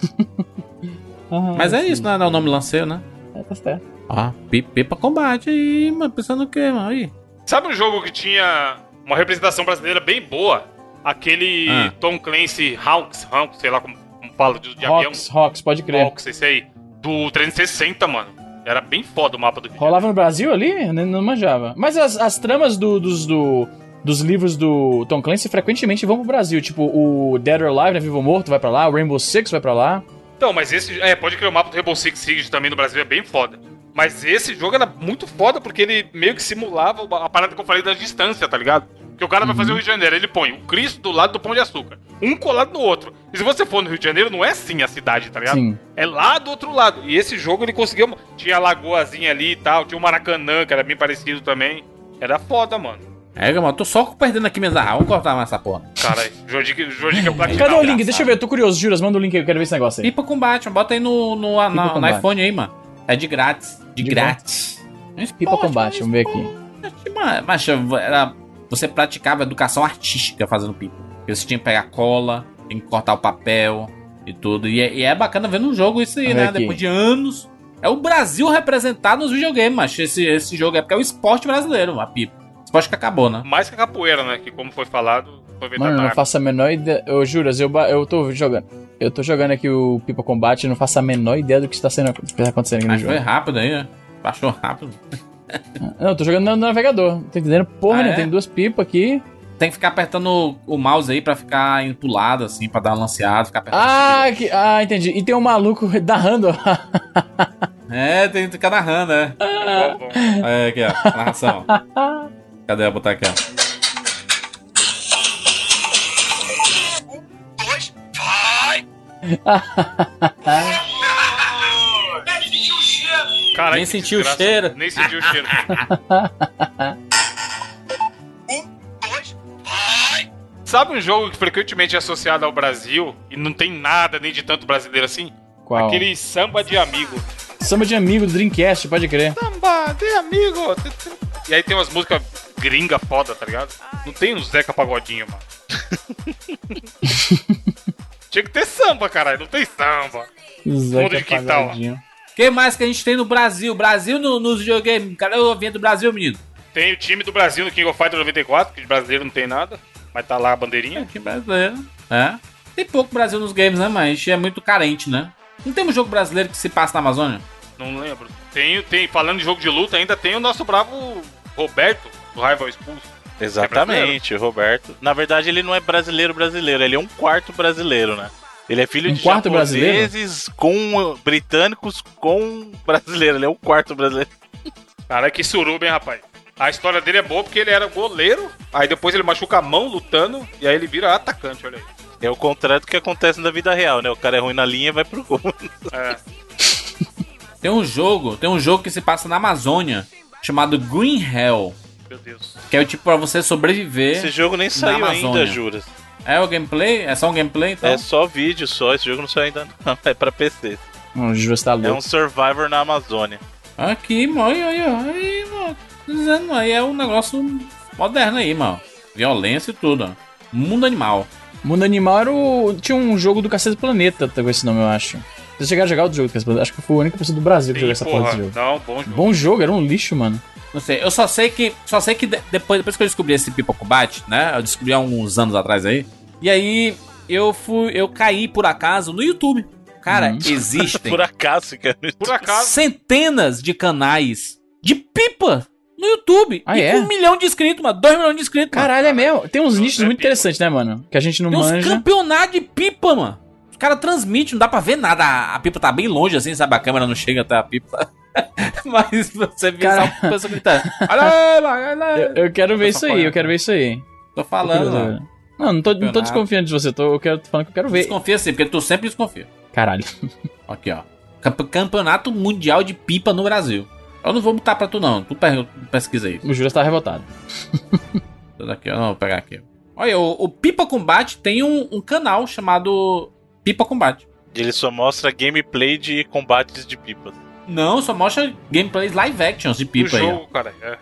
Ah, Mas é sim. isso, né? Não é o nome lanceio, né? É, tá certo. Ah, pi- pipa combate aí, mano. Pensando o quê, mano? Aí. Sabe um jogo que tinha uma representação brasileira bem boa? Aquele Ah. Tom Clancy Hawks, Hawks, sei lá como, como fala de, de avião. Hawks, Hawks, pode crer. Hawks, esse aí. Do 360, mano. Era bem foda o mapa do vídeo. Rolava no Brasil ali? Não manjava. Mas as, as tramas do- dos, do- dos livros do Tom Clancy frequentemente vão pro Brasil. Tipo, o Dead or Alive, né? Vivo ou Morto, vai pra lá. O Rainbow Six vai pra lá. Então, mas esse. É, pode criar o mapa do Rainbow Six Siege também no Brasil, é bem foda. Mas esse jogo era muito foda porque ele meio que simulava a parada que eu falei da distância, tá ligado? Que o cara vai fazer o Rio de Janeiro, ele põe o Cristo do lado do Pão de Açúcar. Um colado no outro. E se você for no Rio de Janeiro, não é assim a cidade, tá ligado? Sim. É lá do outro lado. E esse jogo ele conseguiu. Tinha a lagoazinha ali e tal, tinha o Maracanã, que era bem parecido também. Era foda, mano. É, mano, tô só perdendo aqui minhas arras. Vamos cortar mais essa porra. Caralho, Jordica, Jordica Platinum. Cadê o link? Deixa eu ver, eu tô curioso. Juras, manda o link aí, eu quero ver esse negócio aí. Pipa combate, mano. bota aí no, no, na- no iPhone aí, mano. É de grátis. De, De grátis. É um Pipa Combate, vamos ver aqui. Mas, mas era, você praticava educação artística fazendo pipa. Porque Você tinha que pegar cola, tem que cortar o papel e tudo. E é, e é bacana ver no jogo isso aí, Olha né? aqui. Depois de anos. É o Brasil representado nos videogames, mas esse, esse jogo é porque é o esporte brasileiro, a pipa. Esporte que acabou, né? Mais que a capoeira, né? Que como foi falado, foi Mano, eu não faço a menor ideia. Eu juro, eu, eu tô jogando. Eu tô jogando aqui o Pipa Combate e não faço a menor ideia do que está sendo, que tá acontecendo aqui no Mas foi jogo. rápido aí, né? Baixou rápido. Não, eu tô jogando no navegador. Não tô entendendo porra, Ah, né? é? Tem duas pipas aqui. Tem que ficar apertando o, mouse aí pra ficar indo pro lado, assim, pra dar uma lanceada, ficar apertando. Ah, que, ah, entendi. E tem um maluco narrando. É, tem que ficar narrando, né? É, aqui, ó. Narração. Cadê? Eu vou botar aqui, ó. Caralho, Nem que sentiu o cheiro. Nem sentiu o cheiro. Sabe um jogo que frequentemente é associado ao Brasil e não tem nada nem de tanto brasileiro assim? Qual? Aquele samba de amigo. Samba de amigo do Dreamcast, pode crer. Samba de amigo. E aí tem umas músicas gringa foda, tá ligado? Não tem um Zeca Pagodinho, mano. Tinha que ter samba, caralho. Não tem samba. Fundo de quintal. Pagodinho. O que mais que a gente tem no Brasil? Brasil no, nos videogames. Cadê o vinha do Brasil, menino? Tem o time do Brasil no King of Fighters 94, que de brasileiro não tem nada. Mas tá lá a bandeirinha. Que brasileiro. É. Tem pouco Brasil nos games, né? Mas a gente é muito carente, né? Não tem um jogo brasileiro que se passa na Amazônia? Não lembro. Tem, tem, falando de jogo de luta, ainda tem o nosso bravo Roberto, do Rival Expulso. Exatamente, o Roberto. Na verdade, ele não é brasileiro brasileiro, ele é um quarto brasileiro, né? Ele é filho Um de quarto japoneses com uh, britânicos com brasileiro, ele é um quarto brasileiro. Cara, que suruba, hein, rapaz? A história dele é boa porque ele era goleiro, aí depois ele machuca a mão lutando, e aí ele vira atacante, olha aí. É o contrário do que acontece na vida real, né? O cara é ruim na linha e vai pro gol. É. Tem um jogo, tem um jogo que se passa na Amazônia chamado Green Hell. Meu Deus. Que é o tipo pra você sobreviver. Esse jogo nem saiu ainda, juras. É o gameplay? É só um gameplay, então? É só vídeo só, esse jogo não saiu ainda não, é pra PC. O Jus tá É louco. um Survivor na Amazônia. Aqui, mano, aí, aí, aí, mano. Dizendo aí é um negócio moderno aí, mano. Violência e tudo, ó. Mundo animal. Mundo Animal era o... tinha um jogo do Cacete do Planeta, tá com esse nome, eu acho. Vocês chegaram a jogar o jogo do Cacete do Planeta? Acho que eu fui a única pessoa do Brasil que Sim, jogou essa porra porra. desse jogo. Não, bom jogo. Bom jogo, era um lixo, mano. Não sei, eu só sei que. Só sei que de- depois, depois que eu descobri esse Pipa Combate, né? Eu descobri há uns anos atrás aí. E aí eu fui. Eu caí por acaso no YouTube. Cara, Hum. existem Por acaso, cara. Por acaso. centenas de canais de pipa no YouTube. Ah, e é? com um milhão de inscritos, mano. Dois milhões de inscritos. mano. Caralho, é mesmo. Tem uns nichos é muito pipa. interessantes, né, mano? Que a gente não Tem uns manja. campeonatos de pipa, mano. Os caras transmitem, não dá pra ver nada. A, a pipa tá bem longe, assim, sabe? A câmera não chega até a pipa. Mas você vê Cara- só a pessoa gritando. Eu, eu quero ver Eu isso tô aí, eu quero ver isso aí. Tô falando, mano. Não, não tô, não tô desconfiando de você, tô, eu quero, tô falando que eu quero ver. Desconfia sim, porque tu sempre desconfia. Caralho. Aqui, ó. Camp- Campeonato Mundial de Pipa no Brasil. Eu não vou botar pra tu, não. Tu pesquisa aí. O Júlio tá revoltado. Tudo aqui, ó. Não, vou pegar aqui. Olha, o, o Pipa Combate tem um, um canal chamado Pipa Combate. Ele só mostra gameplay de combates de pipas. Não, só mostra gameplays live actions de pipa aí, ó. jogo, cara. É.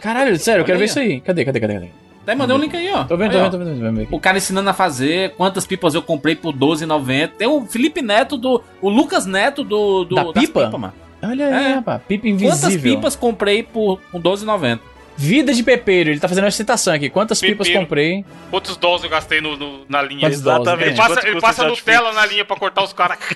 Caralho, sério, eu quero ver isso aí. Cadê, cadê, cadê, cadê? Daí mandei um link aí, ó. Tô vendo, Aí, tô vendo, tô vendo, tô vendo. O cara ensinando a fazer, quantas pipas eu comprei por R$12,90. Tem o Felipe Neto do. O Lucas Neto do. do Da pipa? pipa, mano. Olha aí, É. rapaz. Pipa Quantas invisível. pipas comprei por com R$12,90? Vida de pepeiro, ele tá fazendo uma ostentação aqui. Quantas pipas Pepeiro. comprei? Quantos dólares eu gastei no, no- na linha? Quantos? Exatamente. Ele passa, ele passa Nutella na linha pra cortar os caras.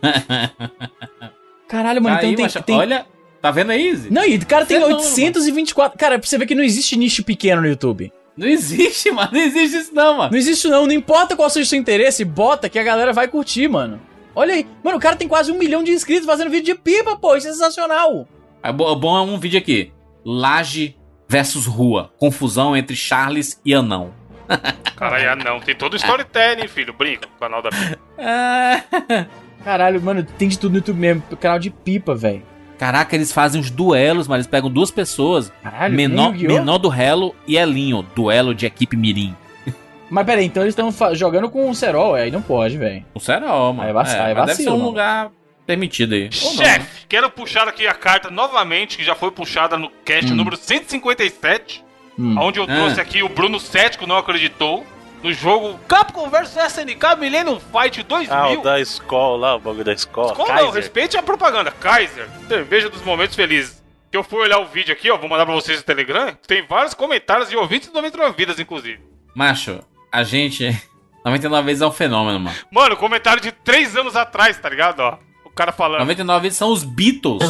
Caralho, mano, Aí, então tem, macho, tem... Olha, tá vendo aí, Izzy? Não, e o cara tem Você não, 824... Cara, pra você ver que não existe nicho pequeno no YouTube. Não existe, mano. Não existe isso, não, mano. Não existe não, não importa qual seja o seu interesse, bota que a galera vai curtir, mano. Olha aí, mano, o cara tem quase um milhão de inscritos fazendo vídeo de pipa, pô, isso é sensacional. É bo- bom é um vídeo aqui. Laje versus rua. Confusão entre Charles e Anão. Caralho, ah, não. Tem todo o storytelling, filho. Brinca com o canal da Pipa. É. Caralho, mano, tem de tudo no YouTube mesmo, canal de pipa, velho. Caraca, eles fazem uns duelos, mas eles pegam duas pessoas. Caralho, menor, menor do Relo e Elinho. Duelo de equipe Mirim. Mas peraí, então eles estão jogando com o Serol, aí não pode, velho. O Serol, mano. Aí vac- aí mas deve vacilo, ser um mano. lugar permitido aí. Não, né? Chefe, quero puxar aqui a carta novamente, que já foi puxada no cast Hum. número 157, Hum. onde eu Ah. trouxe aqui o Bruno Cético não acreditou. No jogo Capcom vs SNK Millennium Fight 2000. Ah, o da escola lá, o bagulho da escola. Como não? Respeite a propaganda. Kaiser, cerveja dos momentos felizes. Que eu fui olhar o vídeo aqui, ó, vou mandar pra vocês no Telegram. Tem vários comentários de ouvintes do 99 Vidas, inclusive. Macho, a gente. 99 vezes é um fenômeno, mano. Mano, comentário de 3 anos atrás, tá ligado? Ó, o cara falando. 99 vezes são os Beatles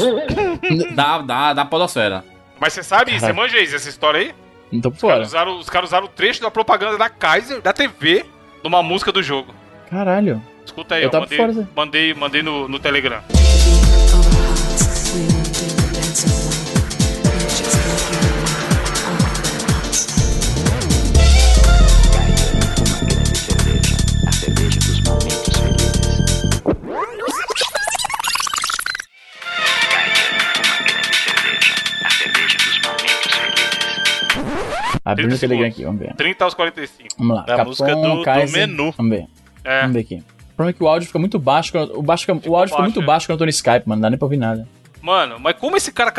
da, da, da Podosfera. Mas você sabe, você Caralho. manja isso, essa história aí? Por Os caras usaram, os caras usaram o trecho da propaganda da Kaiser, da TV, numa música do jogo. Caralho. Escuta aí, Eu tava Mandei, mandei, mandei no, no Telegram. Abrindo 30 o Telegram aqui, vamos ver. 30 aos 45. Vamos lá. É a música do- do Kaiser. menu. Vamos ver. É. Vamos ver aqui. O problema é que o áudio fica muito baixo. quando- O, baixo fica- o áudio fica baixo, muito é. baixo quando eu tô no Skype, mano. Não dá nem pra ouvir nada. Mano, mas como esse cara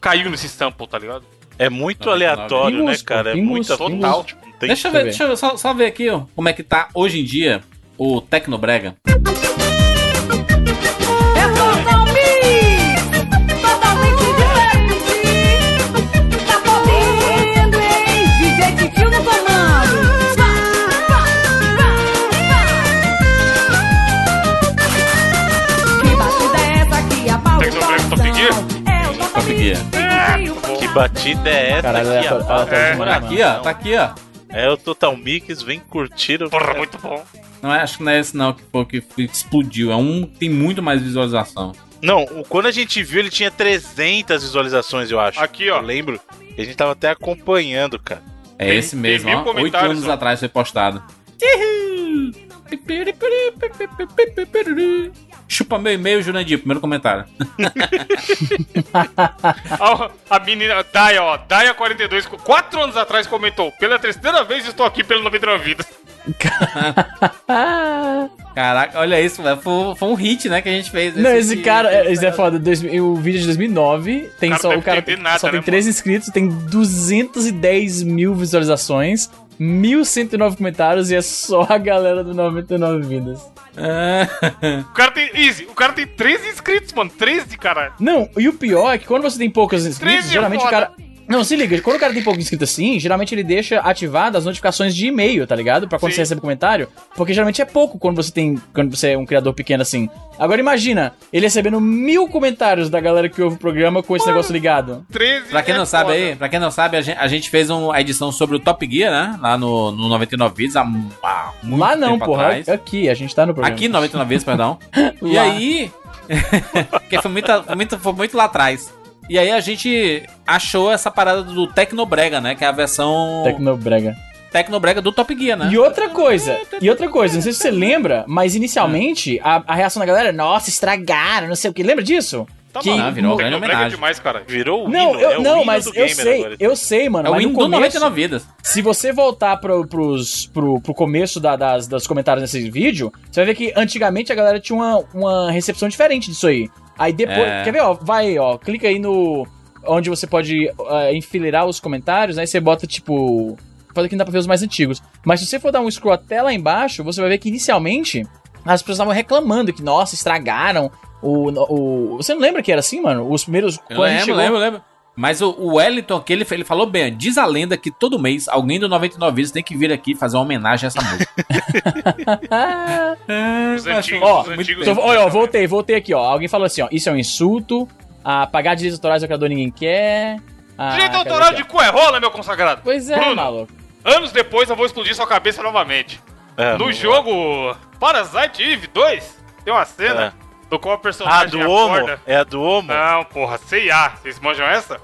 caiu nesse sample, tá ligado? É muito 99. aleatório, né, Pingus, cara? É pingus, muito pingus. total. Tipo, não tem Deixa eu Deixa eu ver, ver. deixa eu só, só ver aqui, ó, como é que tá hoje em dia o Tecnobrega. É batida é essa Caralho, aqui, É, demais, Tá mano. aqui, ó, tá aqui, ó. É o Total Mix, vem curtir o... Porra, muito bom. Não é, acho que não é esse não que foi que explodiu. É um que tem muito mais visualização. Não, o- quando a gente viu, ele tinha 300 visualizações, eu acho. Aqui, ó. Eu lembro. E a gente tava até acompanhando, cara. É Tem- esse mesmo, ó. Oito anos ó. atrás foi postado. Chupa meu e-mail, Jurandir. Primeiro comentário. A, a menina, Daya, ó, Daya42, quatro anos atrás comentou: Pela terceira vez estou aqui pelo 99 Vidas. Caraca, olha isso, velho. Foi, foi um hit, né, que a gente fez. Não, esse cara, é- esse é esse foda. Dois- o vídeo de 2009 tem cara só o cara nada, só tem né, 3 inscritos, tem 210 mil visualizações, 1109 comentários e é só a galera do 99 vidas. O cara tem. Easy, o cara tem 13 inscritos, mano. 13, caralho. Não, e o pior é que quando você tem poucos inscritos, 13 é geralmente o cara. Não, se liga, quando o cara tem pouco inscrito assim, geralmente ele deixa ativadas as notificações de e-mail, tá ligado? Pra quando Sim. você recebe comentário. Porque geralmente é pouco quando você tem. Quando você é um criador pequeno assim. Agora imagina, ele recebendo mil comentários da galera que ouve o programa com esse negócio ligado. 13 Pra quem é não sabe foda. aí, pra quem não sabe, a gente, a gente fez um- a edição sobre o Top Gear, né? Lá no, no 99 Vídeos, há, há muito Lá não, tempo porra. atrás. Aqui, a gente tá no programa. Aqui, 99 vezes, perdão. e aí. Porque foi muito, foi, muito, foi muito lá atrás. E aí a gente achou essa parada do Tecnobrega, né? Que é a versão Tecnobrega. Tecnobrega do Top Gear, né? E outra coisa, e outra coisa, não sei se você lembra, mas inicialmente a, a reação da galera, nossa, estragaram, não sei o que. Lembra disso? Tá que, bom, virou grande Tecnobrega é homenagem. demais, cara. Virou o Não, hino, eu, é o não, hino mas do eu sei, agora. eu sei, mano. É o mas hino no do começo, 99 Vidas. Se você voltar pro, pros, pro, pro começo da- das, dos comentários nesse vídeo, você vai ver que antigamente a galera tinha uma, uma recepção diferente disso aí. Aí depois. É. Quer ver, ó? Vai, ó. Clica aí no. Onde você pode ah, enfileirar os comentários, aí você bota tipo. Pode que não dá pra ver os mais antigos. Mas se você for dar um scroll até lá embaixo, você vai ver que inicialmente as pessoas estavam reclamando que, nossa, estragaram o. o você não lembra que era assim, mano? Os primeiros. Eu quando lembro, chegou- lembro, lembro. Mas o, o Wellington aqui, ele, ele falou bem, diz a lenda que todo mês alguém do 99 Vidas tem que vir aqui fazer uma homenagem a essa música. Os antigos, Ó, os antigos. Ó, voltei, voltei aqui, ó. Alguém falou assim, ó. Isso é um insulto. A pagar direitos autorais ao criador ninguém quer. Ah, Direito autoral de cu é rola, meu consagrado. Pois é, Bruno, maluco. Anos depois eu vou explodir sua cabeça novamente. É, no jogo Parasite Eve 2, tem uma cena do qual a Ah, personagem do Homo? É a do Homo? Não, porra, C&A. Vocês manjam essa?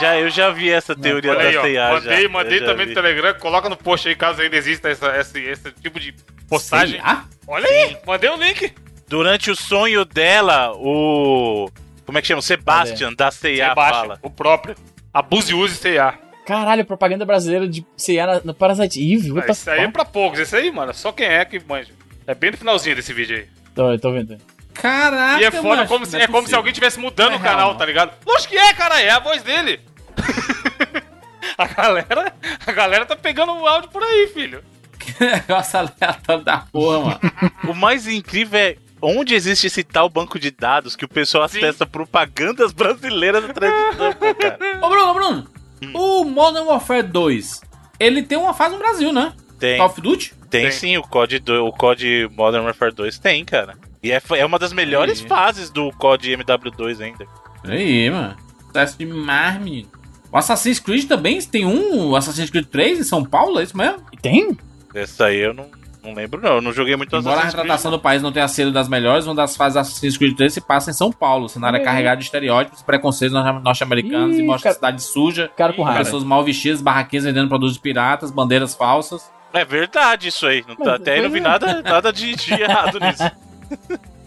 Já, eu já vi essa teoria Olha da aí, ó. C&A. Mandei, já, mandei também vi. no Telegram. Coloca no post aí, caso ainda exista essa, esse, esse tipo de postagem. C&A? Olha aí, mandei o link. Durante o sonho dela, o... Como é que chama? O Sebastian, da C&A, Sebastian, fala. o próprio. Abuse use C&A. Caralho, propaganda brasileira de CA na- no Parasite Eve. the Isso aí é pra poucos. Esse aí, mano, só quem é que manja. É bem no finalzinho desse vídeo aí. Tô, tô vendo. Caraca, e é foda como se, não é como se alguém estivesse mudando é o canal, tá ligado? Lógico que é, cara, é a voz dele. a galera, a galera tá pegando o áudio por aí, filho. Que negócio aleatório da porra, mano. O mais incrível é onde existe esse tal banco de dados que o pessoal acessa propagandas brasileiras atrás do tampo, cara. Ô, Bruno, Bruno. Hum. O Modern Warfare 2, ele tem uma fase no Brasil, né? Tem. Call of Duty? Tem, Tem. sim, o COD, do, o COD Modern Warfare 2 tem, cara. E é, é uma das melhores Aí. fases do COD MW2 ainda. Aí, mano. Sucesso demais, menino. O Assassin's Creed também tem um Assassin's Creed 3 em São Paulo, é isso mesmo? Tem? Essa aí eu não, não lembro, não. Eu não joguei muito Embora a Creed, retratação do país não tenha sido das melhores, uma das fases Assassin's Creed 3 se passa em São Paulo. O cenário é aí. carregado de estereótipos e preconceitos norte- norte-americanos e mostra a cara- cidade suja, Cara com raiva. pessoas mal vestidas, barraquinhas vendendo produtos piratas, bandeiras falsas. É verdade isso aí. Não tá- até aí não vi é. nada, nada de, de errado nisso.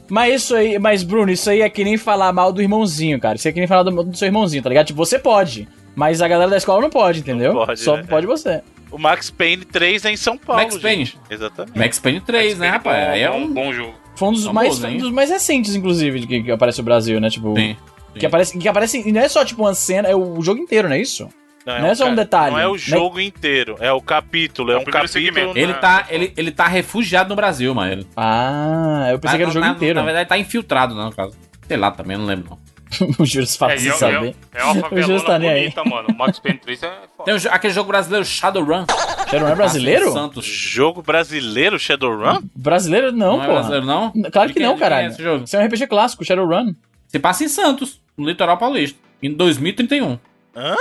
Mas isso aí, mas Bruno, isso aí é que nem falar mal do irmãozinho, cara. Isso é que nem falar do, do seu irmãozinho, tá ligado? Tipo, você pode, mas a galera da escola não pode, entendeu? pode, Só né? pode você. O Max Payne 3 é em São Paulo, Max Payne. gente. Exatamente. Max Payne 3, né, rapaz? Bom, Aí é bom, um. bom jogo. Foi um dos, Famoso, mais, um dos mais recentes, inclusive, de que, que aparece no Brasil, né? Tipo, Sim, que aparece, que aparece, e não é só tipo uma cena, é o jogo inteiro, não é isso? Não é só um detalhe, Não é o né? jogo inteiro, é o capítulo. É, É o um primeiro capítulo. segmento. Ele Ah, tá, ele, ele tá refugiado no Brasil, mano. Ele- Ah, eu pensei que era o na, jogo na- inteiro. Na verdade, tá infiltrado, não, no caso. Sei lá também, não lembro. Não. o Júlio fala É, sem e é, saber. é, é uma O Júlio favelona tá nem aí. bonita, mano. O Max Payne 3 é foda. Tem jo- aquele jogo brasileiro Shadowrun. Shadowrun é brasileiro? Santos. Jogo brasileiro, Shadowrun? Brasileiro não, Não é pô. brasileiro, não? Claro que quem- não, é caralho. esse jogo? Isso é um RPG clássico, Shadowrun. Se passa em Santos, no litoral paulista. Em 2031. Hã?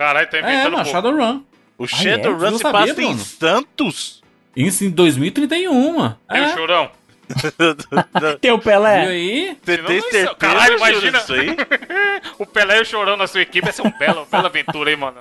Caralho, tá É, inventando mano, pouco. Shadowrun. O é? Shadowrun Tu não se sabia, passa em? Santos? Isso em 2031, mano. Tem o É. chorão. Tem o Pelé. aí? Você tem isso- certeza, caralho, imagina. disso aí? o Pelé e o chorão na sua equipe. Essa é uma bela, bela aventura, hein, mano.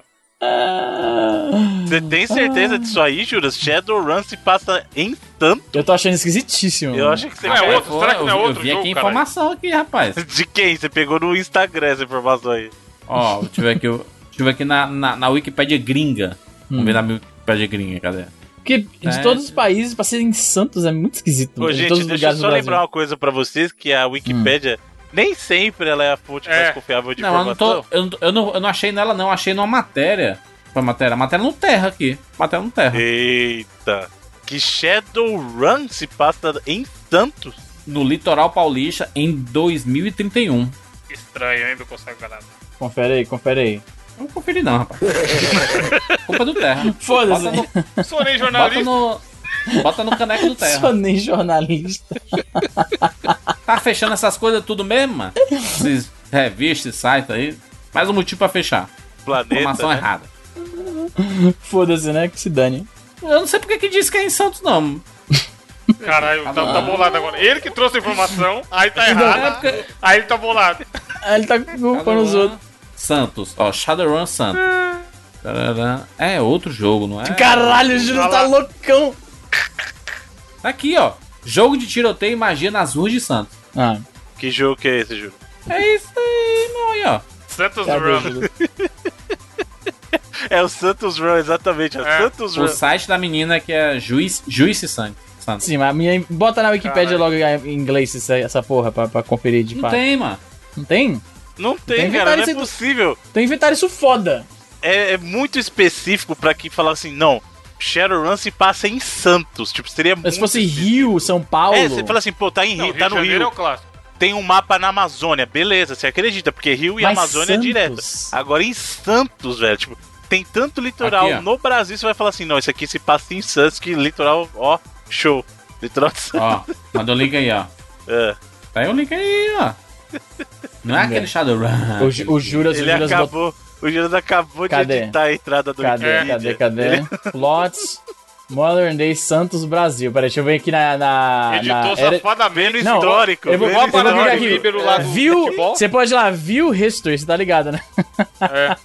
Você tem certeza disso aí, Júlio? Shadowrun se passa em Santos? Eu tô achando esquisitíssimo. Eu mano. acho que você Não é quer- outro? Será que não é eu, outro eu vi jogo, aqui a caralho? informação aqui, rapaz. De quem? Você pegou no Instagram essa informação aí. Ó, deixa eu ver aqui, eu- deixa eu ver aqui na, na, na Wikipédia gringa. Vamos Hum. ver na Wikipédia gringa, cadê? Porque de É. todos os países, pra ser em Santos é muito esquisito. Ô, em gente, deixa eu só lembrar uma coisa pra vocês, que a Wikipédia nem sempre ela é a fonte É. mais confiável de Não, eu não, informação. tô, eu, não, eu, não, eu não achei nela, não. Achei numa matéria. Foi matéria? Matéria no Terra aqui. Matéria no Terra. Eita. Que Shadowrun se passa em Santos? No litoral paulista em 2031. Estranho, hein, meu consagrado. Confere aí, confere aí. Não conferi, não, rapaz. Culpa do Terra. Foda-se. Bota no, Sou nem bota jornalista. no, bota no caneco do Terra. Sou nem jornalista. Tá fechando essas coisas tudo mesmo, mano? Esses revistas, sites aí. Mais um motivo pra fechar. Planeta. Informação né? errada. Foda-se, né? Que se dane. Eu não sei porque que disse que é em Santos, não. Caralho, tá, tá bolado agora. Ele que trouxe a informação, aí tá É errado. porque- Aí ele tá bolado. Ah, ele tá culpando os outros. Santos, ó, Shadowrun Santos. É outro jogo, não é? Caralho, o Júlio tá loucão. Tá aqui, ó. Jogo de tiroteio e magia nas ruas de Santos. Ah, Que jogo que é esse, Júlio? É isso aí, meu aí, ó. Santos cadê, Run. É o Santos Run, exatamente. É o É. Santos O Run. site da menina que é Juiz, Juice Santos. Santos. Sim, mas a minha, bota na Wikipédia Caralho. logo em inglês essa, essa porra pra, pra conferir de Não fato. tem, mano. Não tem? Não tem, Tem cara, não inventário é possível. Então inventaram isso foda. É, é muito específico pra que falar assim, não, Shadowrun se passa em Santos. Tipo, seria Mas muito se fosse específico. Rio, São Paulo. É, você fala assim, pô, tá em Não, Rio, Rio tá de no Janeiro é Rio. o clássico. Tem um mapa na Amazônia, beleza, você acredita, porque Rio e Mas Amazônia é Santos? direto. Agora em Santos, velho, tipo, tem tanto litoral Aqui, no Brasil, você vai falar assim, não, isso aqui se passa em Santos, que litoral, ó, show. Litoral de Santos. Ó, manda o link aí, ó. É. Tá aí o link aí, ó. Não é aquele Shadowrun. O, o Juras, o Ele Juras botou- acabou, o Juras acabou Cadê? de editar a entrada do Cadê, Wikipedia. cadê, cadê? Plots. Modern Day Santos Brasil. Peraí, deixa eu ver aqui na. na, Editou na era- safadamente Não, histórico. Eu vou, vou histórico, aqui. líbero lá View, futebol. você pode ir lá, View History, você tá ligado, né? Tá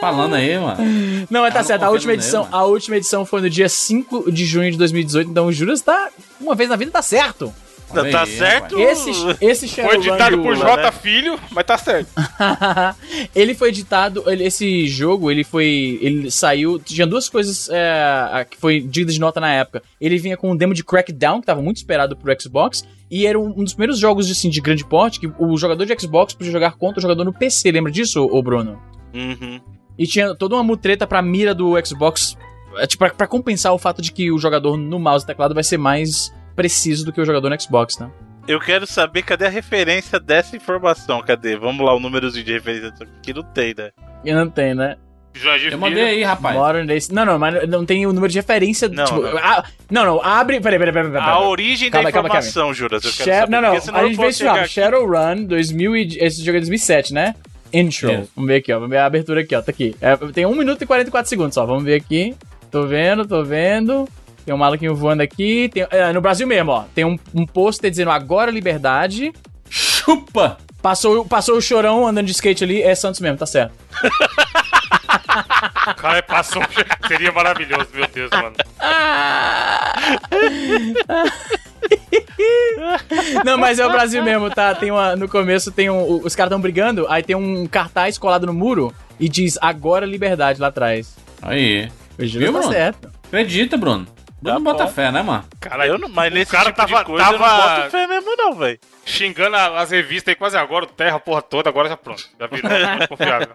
falando aí, mano. Não, mas tá não certo. A última edição, a última edição foi no dia 5 de junho de 2018, então o Juras tá uma vez na vida tá certo. Tá, tá certo? Esse esse Foi Shadowrun editado do- por J Filho, mas tá certo. ele foi editado, ele- esse jogo, ele foi, ele saiu, tinha duas coisas é, que foi digna de nota na época. Ele vinha com um demo de Crackdown, que tava muito esperado pro Xbox, e era um, um dos primeiros jogos assim, de grande porte que o jogador de Xbox podia jogar contra o jogador no PC, lembra disso, ô Bruno? Uhum. E tinha toda uma mutreta pra mira do Xbox, é, tipo, pra, pra compensar o fato de que o jogador no mouse e teclado vai ser mais preciso do que o jogador no Xbox, né? Eu quero saber cadê a referência dessa informação. Cadê? Vamos lá, o númerozinho de referência que não tem, né? E não tem, né? Jorge Eu mandei aí, rapaz. Modern Days. Não, não, mas não tem o número de referência. Não, tipo, não. ah, não, não, abre. Peraí, peraí, peraí. peraí, A origem Calma, da calma, calma. informação, Juras. Eu quero não, não, a gente fez chegar lá. Shadowrun 2000 e, esse jogo é 2007, né? Intro. Yes. Vamos ver aqui, ó. Vamos ver a abertura aqui, ó. Tá aqui. É, tem 1 minuto e 44 segundos só. Vamos ver aqui. Tô vendo, tô vendo. Tem um maluquinho voando aqui. Tem, é, no Brasil mesmo, ó. Tem um, um pôster dizendo agora liberdade. Chupa! Passou, passou o chorão andando de skate ali. É Santos mesmo, tá certo. Cara, passou. Seria maravilhoso, meu Deus, mano. Não, mas é o Brasil mesmo, tá? Tem uma, no começo tem um, os caras tão brigando, aí tem um cartaz colado no muro e diz agora liberdade lá atrás. Aí. O Júlio Viu, tá Bruno? certo. Acredita, Bruno. Bruno Tá bota fé, né, mano? Cara, Eu não, mas nesse cara tipo tava- de coisa eu não tava- boto fé mesmo não, velho. xingando as revistas aí quase agora, o Terra, a porra toda, agora já pronto. Já virou muito confiável.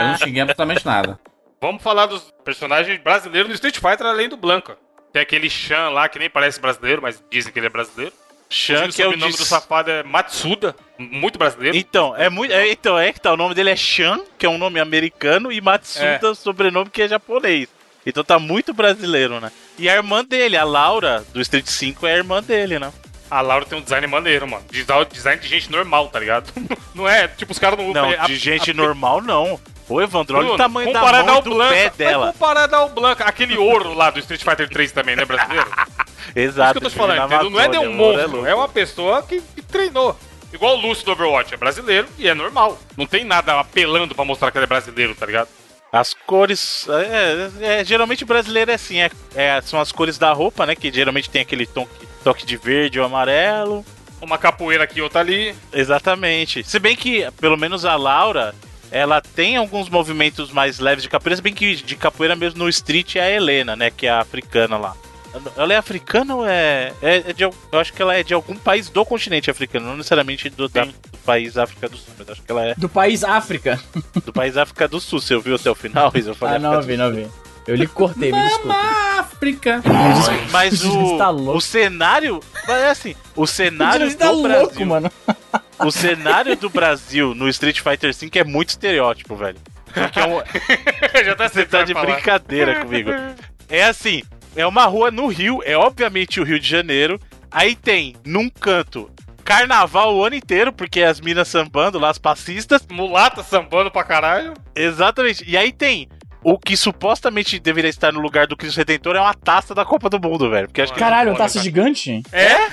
Eu não xinguei absolutamente nada. Vamos falar dos personagens brasileiros do Street Fighter além do Blanca. Tem aquele Shan lá que nem parece brasileiro, mas dizem que ele é brasileiro. Shan, que é o sobrenome de- do safado é Matsuda, muito brasileiro. Então, é muito. É, então, é que tá. O nome dele é Shan, que é um nome americano, e Matsuda, sobrenome que é japonês. Então tá muito brasileiro, né? E a irmã dele, a Laura, do Street 5, é a irmã dele, né? A Laura tem um design maneiro, mano. Design de gente normal, tá ligado? Não é, tipo, os caras não... Não, a- de gente a- normal não. Ô, Evandro, olha o tamanho da mão ao do Blanca, pé dela. comparado ao Blanca, aquele ouro lá do Street Fighter 3 também, né, brasileiro? Exato. Isso que eu tô te falando, entendeu? Não é Amazônia, nenhum o ouro monstro, louco. é uma pessoa que, que treinou. Igual o Lúcio do Overwatch, é brasileiro e é normal. Não tem nada apelando pra mostrar que ele é brasileiro, tá ligado? As cores. É, é, geralmente brasileiro é assim, é, é, são as cores da roupa, né? Que geralmente tem aquele tom, toque de verde ou amarelo. Uma capoeira aqui, outra ali. Exatamente. Se bem que, pelo menos a Laura, ela tem alguns movimentos mais leves de capoeira, se bem que de capoeira mesmo no Street é a Helena, né? Que é a africana lá. Ela é africana ou é. é, é de, eu acho que ela é de algum país do continente africano, não necessariamente do, da- do país África do Sul, mas acho que ela é Do país África. do país África do Sul. Você ouviu até o final? Eu falei Ah, não África ouvi, não ouvi. Eu lhe cortei, me desculpa. África. Mas o, Tá louco. o cenário. Mas é assim, o cenário Você tá do louco, Brasil. mano. O cenário do Brasil no Street Fighter V é muito estereótipo, velho. Porque é um, Já tá você tá de falar. brincadeira comigo. É assim, é uma rua no Rio, é obviamente o Rio de Janeiro. Aí tem, num canto, carnaval o ano inteiro, porque as minas sambando lá, as passistas. Mulata sambando pra caralho. Exatamente. E aí tem o que supostamente deveria estar no lugar do Cristo Redentor é uma taça da Copa do Mundo, velho. Porque acho que Caralho, um taça gigante? É?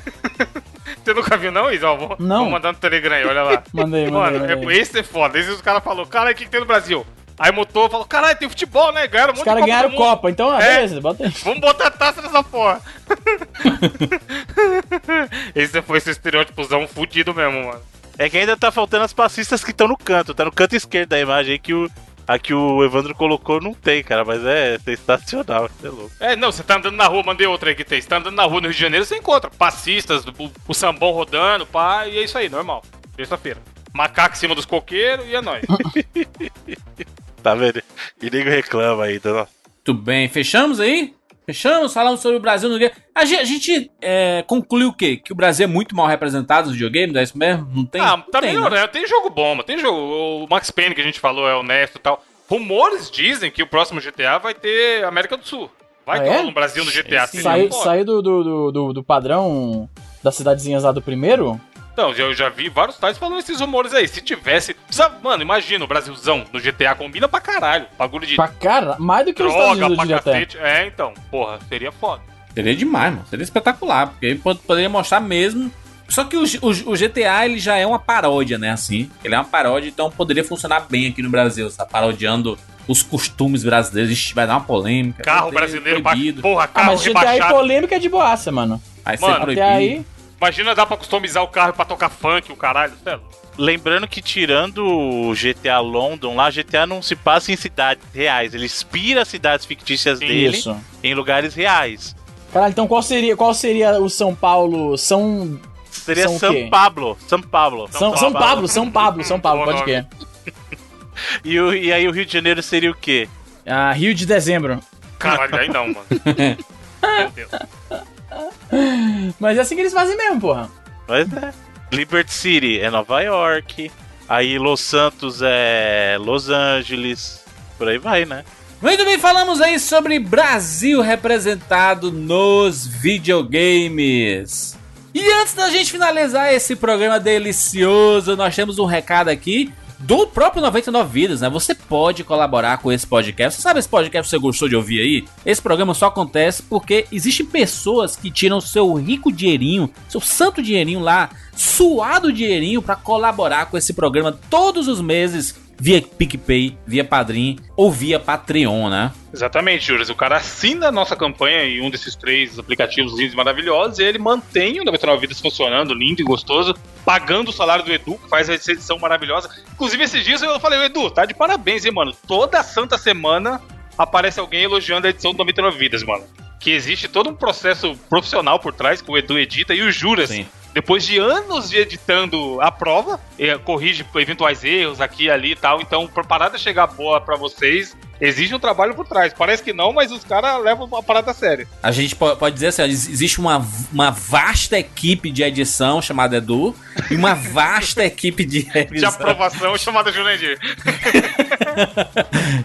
Você nunca viu, não, Isa? Vou, Não. Vou mandar no Telegram aí, olha lá. Mandei, Mano, mandei. é, mandei. esse é foda. Esse os caras falaram, cara, o que, que tem no Brasil? Aí mutou, falou, caralho, tem futebol, né? Ganharam um Os caras Copa ganharam Mundo. Copa, então, ah, É. beleza, bota aí. Vamos botar taça nessa porra. esse foi esse estereótipozão fudido mesmo, mano. É que ainda tá faltando as passistas que estão no canto. Tá no canto esquerdo da imagem aí que o, a que o Evandro colocou não tem, cara. Mas é sensacional, você é louco. É, não, você tá andando na rua, mandei outra aí que tem. Você tá andando na rua no Rio de Janeiro, você encontra passistas, o, o sambão rodando, pá, e é isso aí, normal. Terça-feira. Macaco em cima dos coqueiros e é nóis. Tá vendo? E nego reclama ainda, ó. Tudo bem, fechamos aí? Fechamos? Falamos sobre o Brasil no game. A gente, a gente é, concluiu o quê? Que o Brasil é muito mal representado nos videogames, é isso mesmo? Não tem? ah, não tá tem, né? melhorando. Tem jogo bom, mas tem jogo. O Max Payne que a gente falou é honesto e tal. Rumores dizem que o próximo GTA vai ter América do Sul. Vai Ah, ter é? um Brasil no GTA. Saiu, do, do, do, do- do padrão das cidadezinhas lá do primeiro? Então, eu já vi vários sites falando esses rumores aí. Se tivesse. precisa- Mano, imagina o Brasilzão no GTA combina pra caralho. Bagulho de Pra cara, mais do que os Estados droga Unidos, pra diria até. cacete. É, então, porra, seria foda. Seria demais, mano. Seria espetacular, porque aí pod- poderia mostrar mesmo. Só que o, o o GTA ele já é uma paródia, né? Assim, ele é uma paródia, então poderia funcionar bem aqui no Brasil, tá parodiando os costumes brasileiros. Ixi, vai dar uma polêmica. Carro brasileiro, pra, proibido. porra, Ah, carro mas GTA aí rebaixado. polêmica é de boaça, mano. Vai ser Mano, Até proibido. aí. Imagina dá pra customizar o carro pra tocar funk, o caralho. cê é louco. Lembrando que tirando o GTA London, lá GTA não se passa em cidades reais, ele inspira as cidades fictícias dele Isso. em lugares reais. Caralho, então qual seria, qual seria o São Paulo? São. Seria São o São? Pablo, São Pablo. São, São Pablo, São Pablo, São Pablo, pode crer. E, o- e aí o Rio de Janeiro seria o quê? Ah, Rio de Dezembro. Caralho, aí não, mano. Meu Deus. Mas é assim que eles fazem mesmo, porra. Mas é. Liberty City é Nova York. Aí Los Santos é Los Angeles. Por aí vai, né? Muito bem, falamos aí sobre Brasil representado nos videogames. E antes da gente finalizar esse programa delicioso, nós temos um recado aqui do próprio 99 Vidas, né? Você pode colaborar com esse podcast. Você sabe esse podcast que você gostou de ouvir aí? Esse programa só acontece porque existem pessoas que tiram seu rico dinheirinho, seu santo dinheirinho lá, suado dinheirinho pra colaborar com esse programa todos os meses via PicPay, via Padrim ou via Patreon, né? Exatamente, Júlio. O cara assina a nossa campanha em um desses três aplicativos lindos e maravilhosos e ele mantém o 99 Vidas funcionando, lindo e gostoso, pagando o salário do Edu, que faz essa edição maravilhosa. Inclusive, esses dias eu falei, Edu, tá de parabéns, hein, mano? Toda santa semana aparece alguém elogiando a edição do 99 Vidas, mano. Que existe todo um processo profissional por trás que o Edu edita e o Juras. Sim. Depois de anos de editando a prova, eh, corrige eventuais erros aqui e ali e tal. Então, pra parada chegar boa pra vocês, exige um trabalho por trás. Parece que não, mas os caras levam a parada a sério. A gente po- pode dizer assim, ó, existe uma, uma vasta equipe de edição chamada Edu e uma vasta equipe de De revisão. aprovação chamada Jurandir.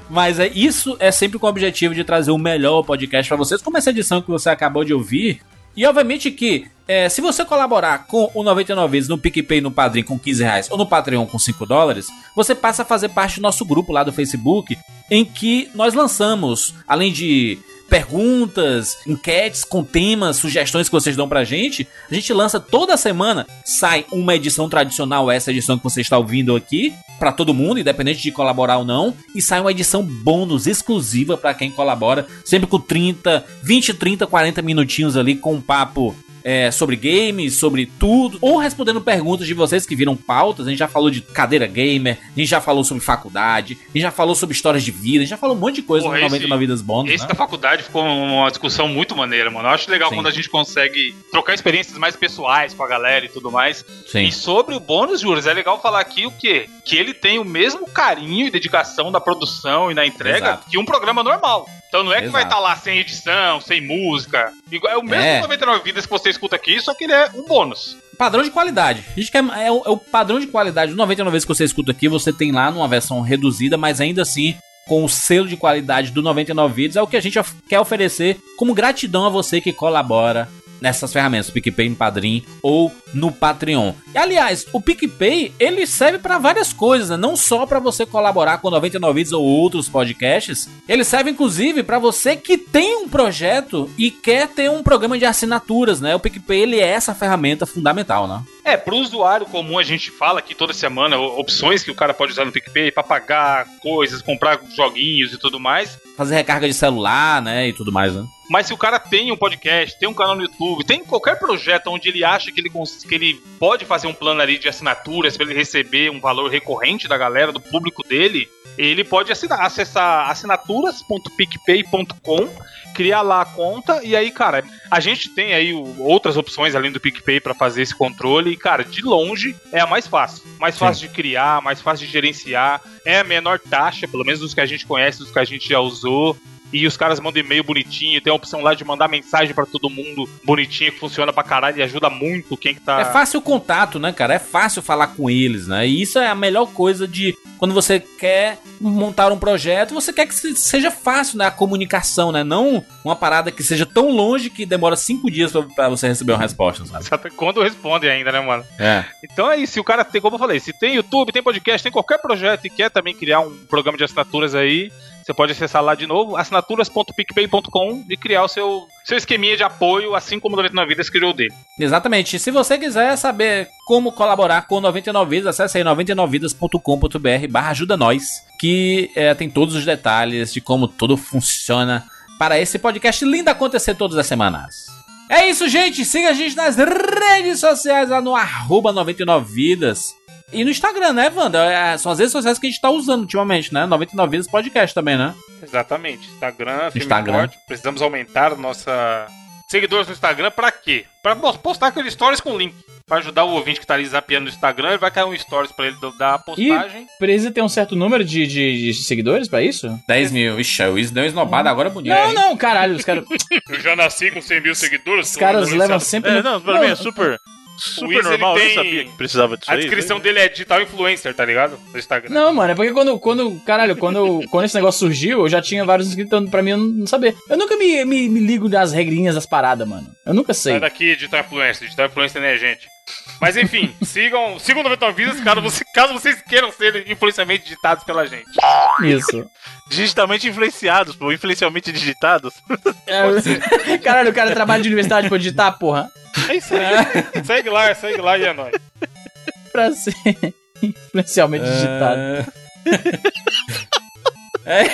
Mas é, isso é sempre com o objetivo de trazer o melhor podcast pra vocês, como essa edição que você acabou de ouvir. E obviamente que, é, se você colaborar com o 99 vezes no PicPay, no Padrim com 15 reais ou no Patreon com 5 dólares, você passa a fazer parte do nosso grupo lá do Facebook, em que nós lançamos, além de perguntas, enquetes com temas, sugestões que vocês dão pra gente, a gente lança toda semana, sai uma edição tradicional, essa edição que você está ouvindo aqui, pra todo mundo, independente de colaborar ou não, e sai uma edição bônus exclusiva pra quem colabora, sempre com 30, 20, 30, 40 minutinhos ali com um papo é, sobre games, sobre tudo, ou respondendo perguntas de vocês que viram pautas. A gente já falou de cadeira gamer, a gente já falou sobre faculdade, a gente já falou sobre histórias de vida, a gente já falou um monte de coisa Porra, no esse- 99 Vidas Bônus. Esse né? da faculdade ficou uma discussão muito maneira, mano. Eu acho legal Sim. quando a gente consegue trocar experiências mais pessoais com a galera e tudo mais. Sim. E sobre o bônus, Juros, é legal falar aqui o quê? Que ele tem o mesmo carinho e dedicação na produção e na entrega Exato. que um programa normal. Então não é que vai Exato. estar lá sem edição, sem música. É o mesmo É. 99 vidas que você escuta aqui, só que ele é um bônus. Padrão de qualidade. A gente quer, é, o, é o padrão de qualidade do 99 vezes que você escuta aqui, você tem lá numa versão reduzida, mas ainda assim com o selo de qualidade do 99 vídeos, é o que a gente quer oferecer como gratidão a você que colabora nessas ferramentas, PicPay, Padrim ou no Patreon. E, aliás, o PicPay, ele serve para várias coisas, né? não só para você colaborar com 99 vídeos ou outros podcasts, ele serve inclusive para você que tem um projeto e quer ter um programa de assinaturas, né? O PicPay, ele é essa ferramenta fundamental, né? É, pro usuário comum a gente fala aqui toda semana opções que o cara pode usar no PicPay pra pagar coisas, comprar joguinhos e tudo mais. Fazer recarga de celular, né, e tudo mais, né? Mas se o cara tem um podcast, tem um canal no YouTube, tem qualquer projeto onde ele acha que ele, que ele pode fazer um plano ali de assinaturas para ele receber um valor recorrente da galera, do público dele, ele pode assinar, acessar assinaturas.picpay.com, criar lá a conta e aí, cara, a gente tem aí o- outras opções além do PicPay para fazer esse controle e, cara, de longe é a mais fácil. Mais fácil de criar, mais fácil de gerenciar, é a menor taxa, pelo menos dos que a gente conhece, dos que a gente já usou. E os caras mandam e-mail bonitinho, tem a opção lá de mandar mensagem pra todo mundo bonitinha, que funciona pra caralho e ajuda muito quem que tá. É fácil o contato, né, cara? É fácil falar com eles, né? E isso é a melhor coisa de quando você quer montar um projeto, você quer que se- seja fácil, né? A comunicação, né? Não uma parada que seja tão longe que demora cinco dias pra, pra você receber uma resposta, sabe? Sabe Quando responde ainda, né, mano? É. Então é isso, se o cara tem, como eu falei, se tem YouTube, tem podcast, tem qualquer projeto e quer também criar um programa de assinaturas aí, você pode acessar lá de novo, assinaturas.picpay.com e criar o seu, seu esqueminha de apoio, assim como o 99 Vidas criou dele. Exatamente. Se você quiser saber como colaborar com o 99 Vidas, acesse aí 99vidas.com.br barra ajuda nós, que é, tem todos os detalhes de como tudo funciona para esse podcast lindo acontecer todas as semanas. É isso, gente. Siga a gente nas redes sociais lá no arroba 99vidas. E no Instagram, né, Wanda? É, são as redes sociais que a gente tá usando ultimamente, né? 99 Vidas Podcast também, né? Exatamente. Instagram, Instagram. Forte. Precisamos aumentar nossa seguidores no Instagram pra quê? Pra pô, postar aqueles stories com link. Pra ajudar o ouvinte que tá ali zapeando no Instagram, ele vai cair um stories pra ele do- da E postagem. precisa ter um certo número de, de- de seguidores pra isso? 10 mil. Ixi, o Wiz deu esnobada agora bonito. Não, não, caralho, os caras. Eu já nasci com 100 mil seguidores. Os caras levam sempre. É, no- não, pra mim é super, super Wiz, normal. Eu tem- nem sabia que precisava disso A aí. descrição né? dele é digital influencer, tá ligado? No Instagram. Não, mano, é porque quando, quando caralho, quando, quando esse negócio surgiu, eu já tinha vários inscritos então, pra mim eu não, não saber. Eu nunca me, me, me ligo das regrinhas das paradas, mano. Eu nunca sei. Sai daqui, digital influencer. Digital influencer não é gente. Mas enfim, sigam, sigam o 99 Vidas caso, você, caso vocês queiram ser influencialmente digitados pela gente. Isso. Digitalmente influenciados, pô, influencialmente digitados. É, caralho, o cara trabalha de universidade pra digitar, porra. É isso aí. segue lá, segue lá e é nóis. Pra ser influencialmente digitado. É...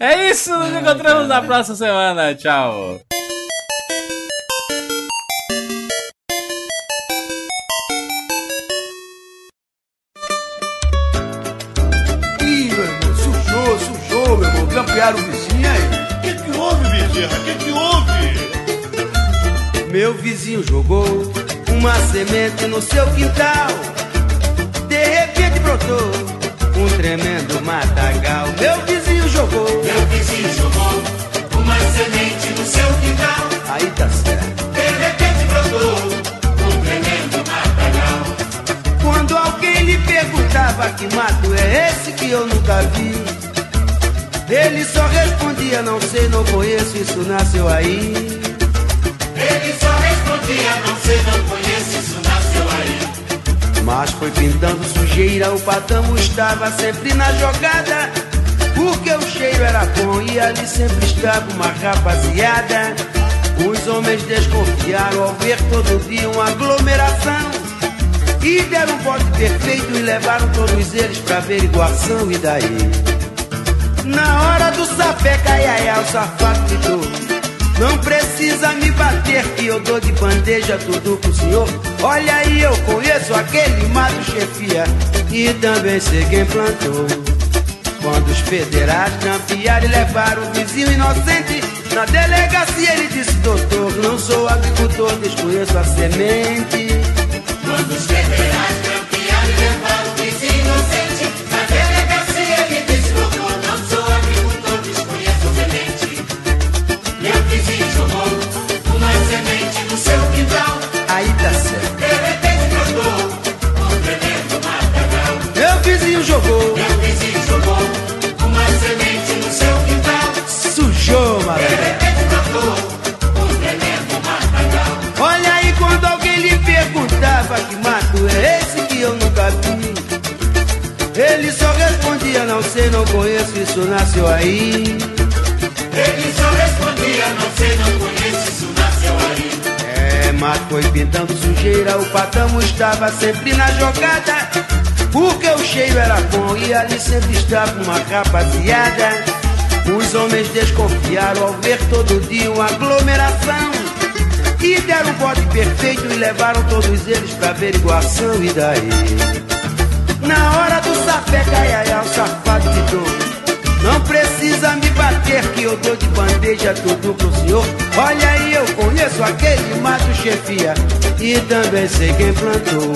é isso, nos encontramos na próxima semana. Tchau. Ih, meu irmão, sujou, sujou, meu irmão. Campearam o vizinho aí. O que, que houve, Bezerra? O que, que houve? Meu vizinho jogou uma semente no seu quintal. De repente brotou um tremendo matagal. Meu vizinho jogou. Meu vizinho jogou uma semente no seu quintal. Aí tá certo. De repente brotou um tremendo matagal. Quando alguém lhe perguntava que mato é esse que eu nunca vi. Ele só respondia, não sei, não conheço, isso nasceu aí. Ele só respondia, não sei, não conheço, isso nasceu aí. Mas foi pintando sujeira, o patamo estava sempre na jogada. Porque o cheiro era bom e ali sempre estava uma rapaziada. Os homens desconfiaram ao ver todo dia uma aglomeração. E deram um bote perfeito e levaram todos eles pra averiguação. E daí? Na hora do ai, ai, o safado gritou. Não precisa me bater que eu dou de bandeja tudo pro senhor. Olha aí, eu conheço aquele mato chefia e também sei quem plantou. Quando os federais campearam e levaram o vizinho inocente na delegacia, ele disse: Doutor, não sou agricultor, desconheço a semente. Quando os federais respondia, não conheço, isso nasceu aí. Ele só respondia, não sei, não conheço, isso nasceu aí. É, mas foi pintando sujeira, o patamo estava sempre na jogada. Porque o cheiro era bom e ali sempre estava uma rapaziada. Os homens desconfiaram ao ver todo dia uma aglomeração. E deram o bote perfeito e levaram todos eles pra averiguação. E daí? Na hora do sapeca, ai, ai, ai, safado gritou. Não precisa me bater que eu dou de bandeja tudo pro senhor. Olha aí, eu conheço aquele mato chefia e também sei quem plantou.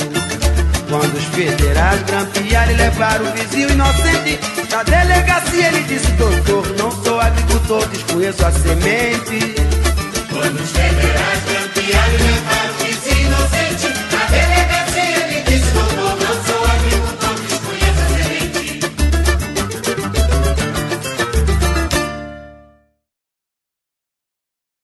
Quando os federais grampearam e levaram o vizinho inocente na delegacia, ele disse: Doutor, não sou agricultor, desconheço a semente. Quando os federais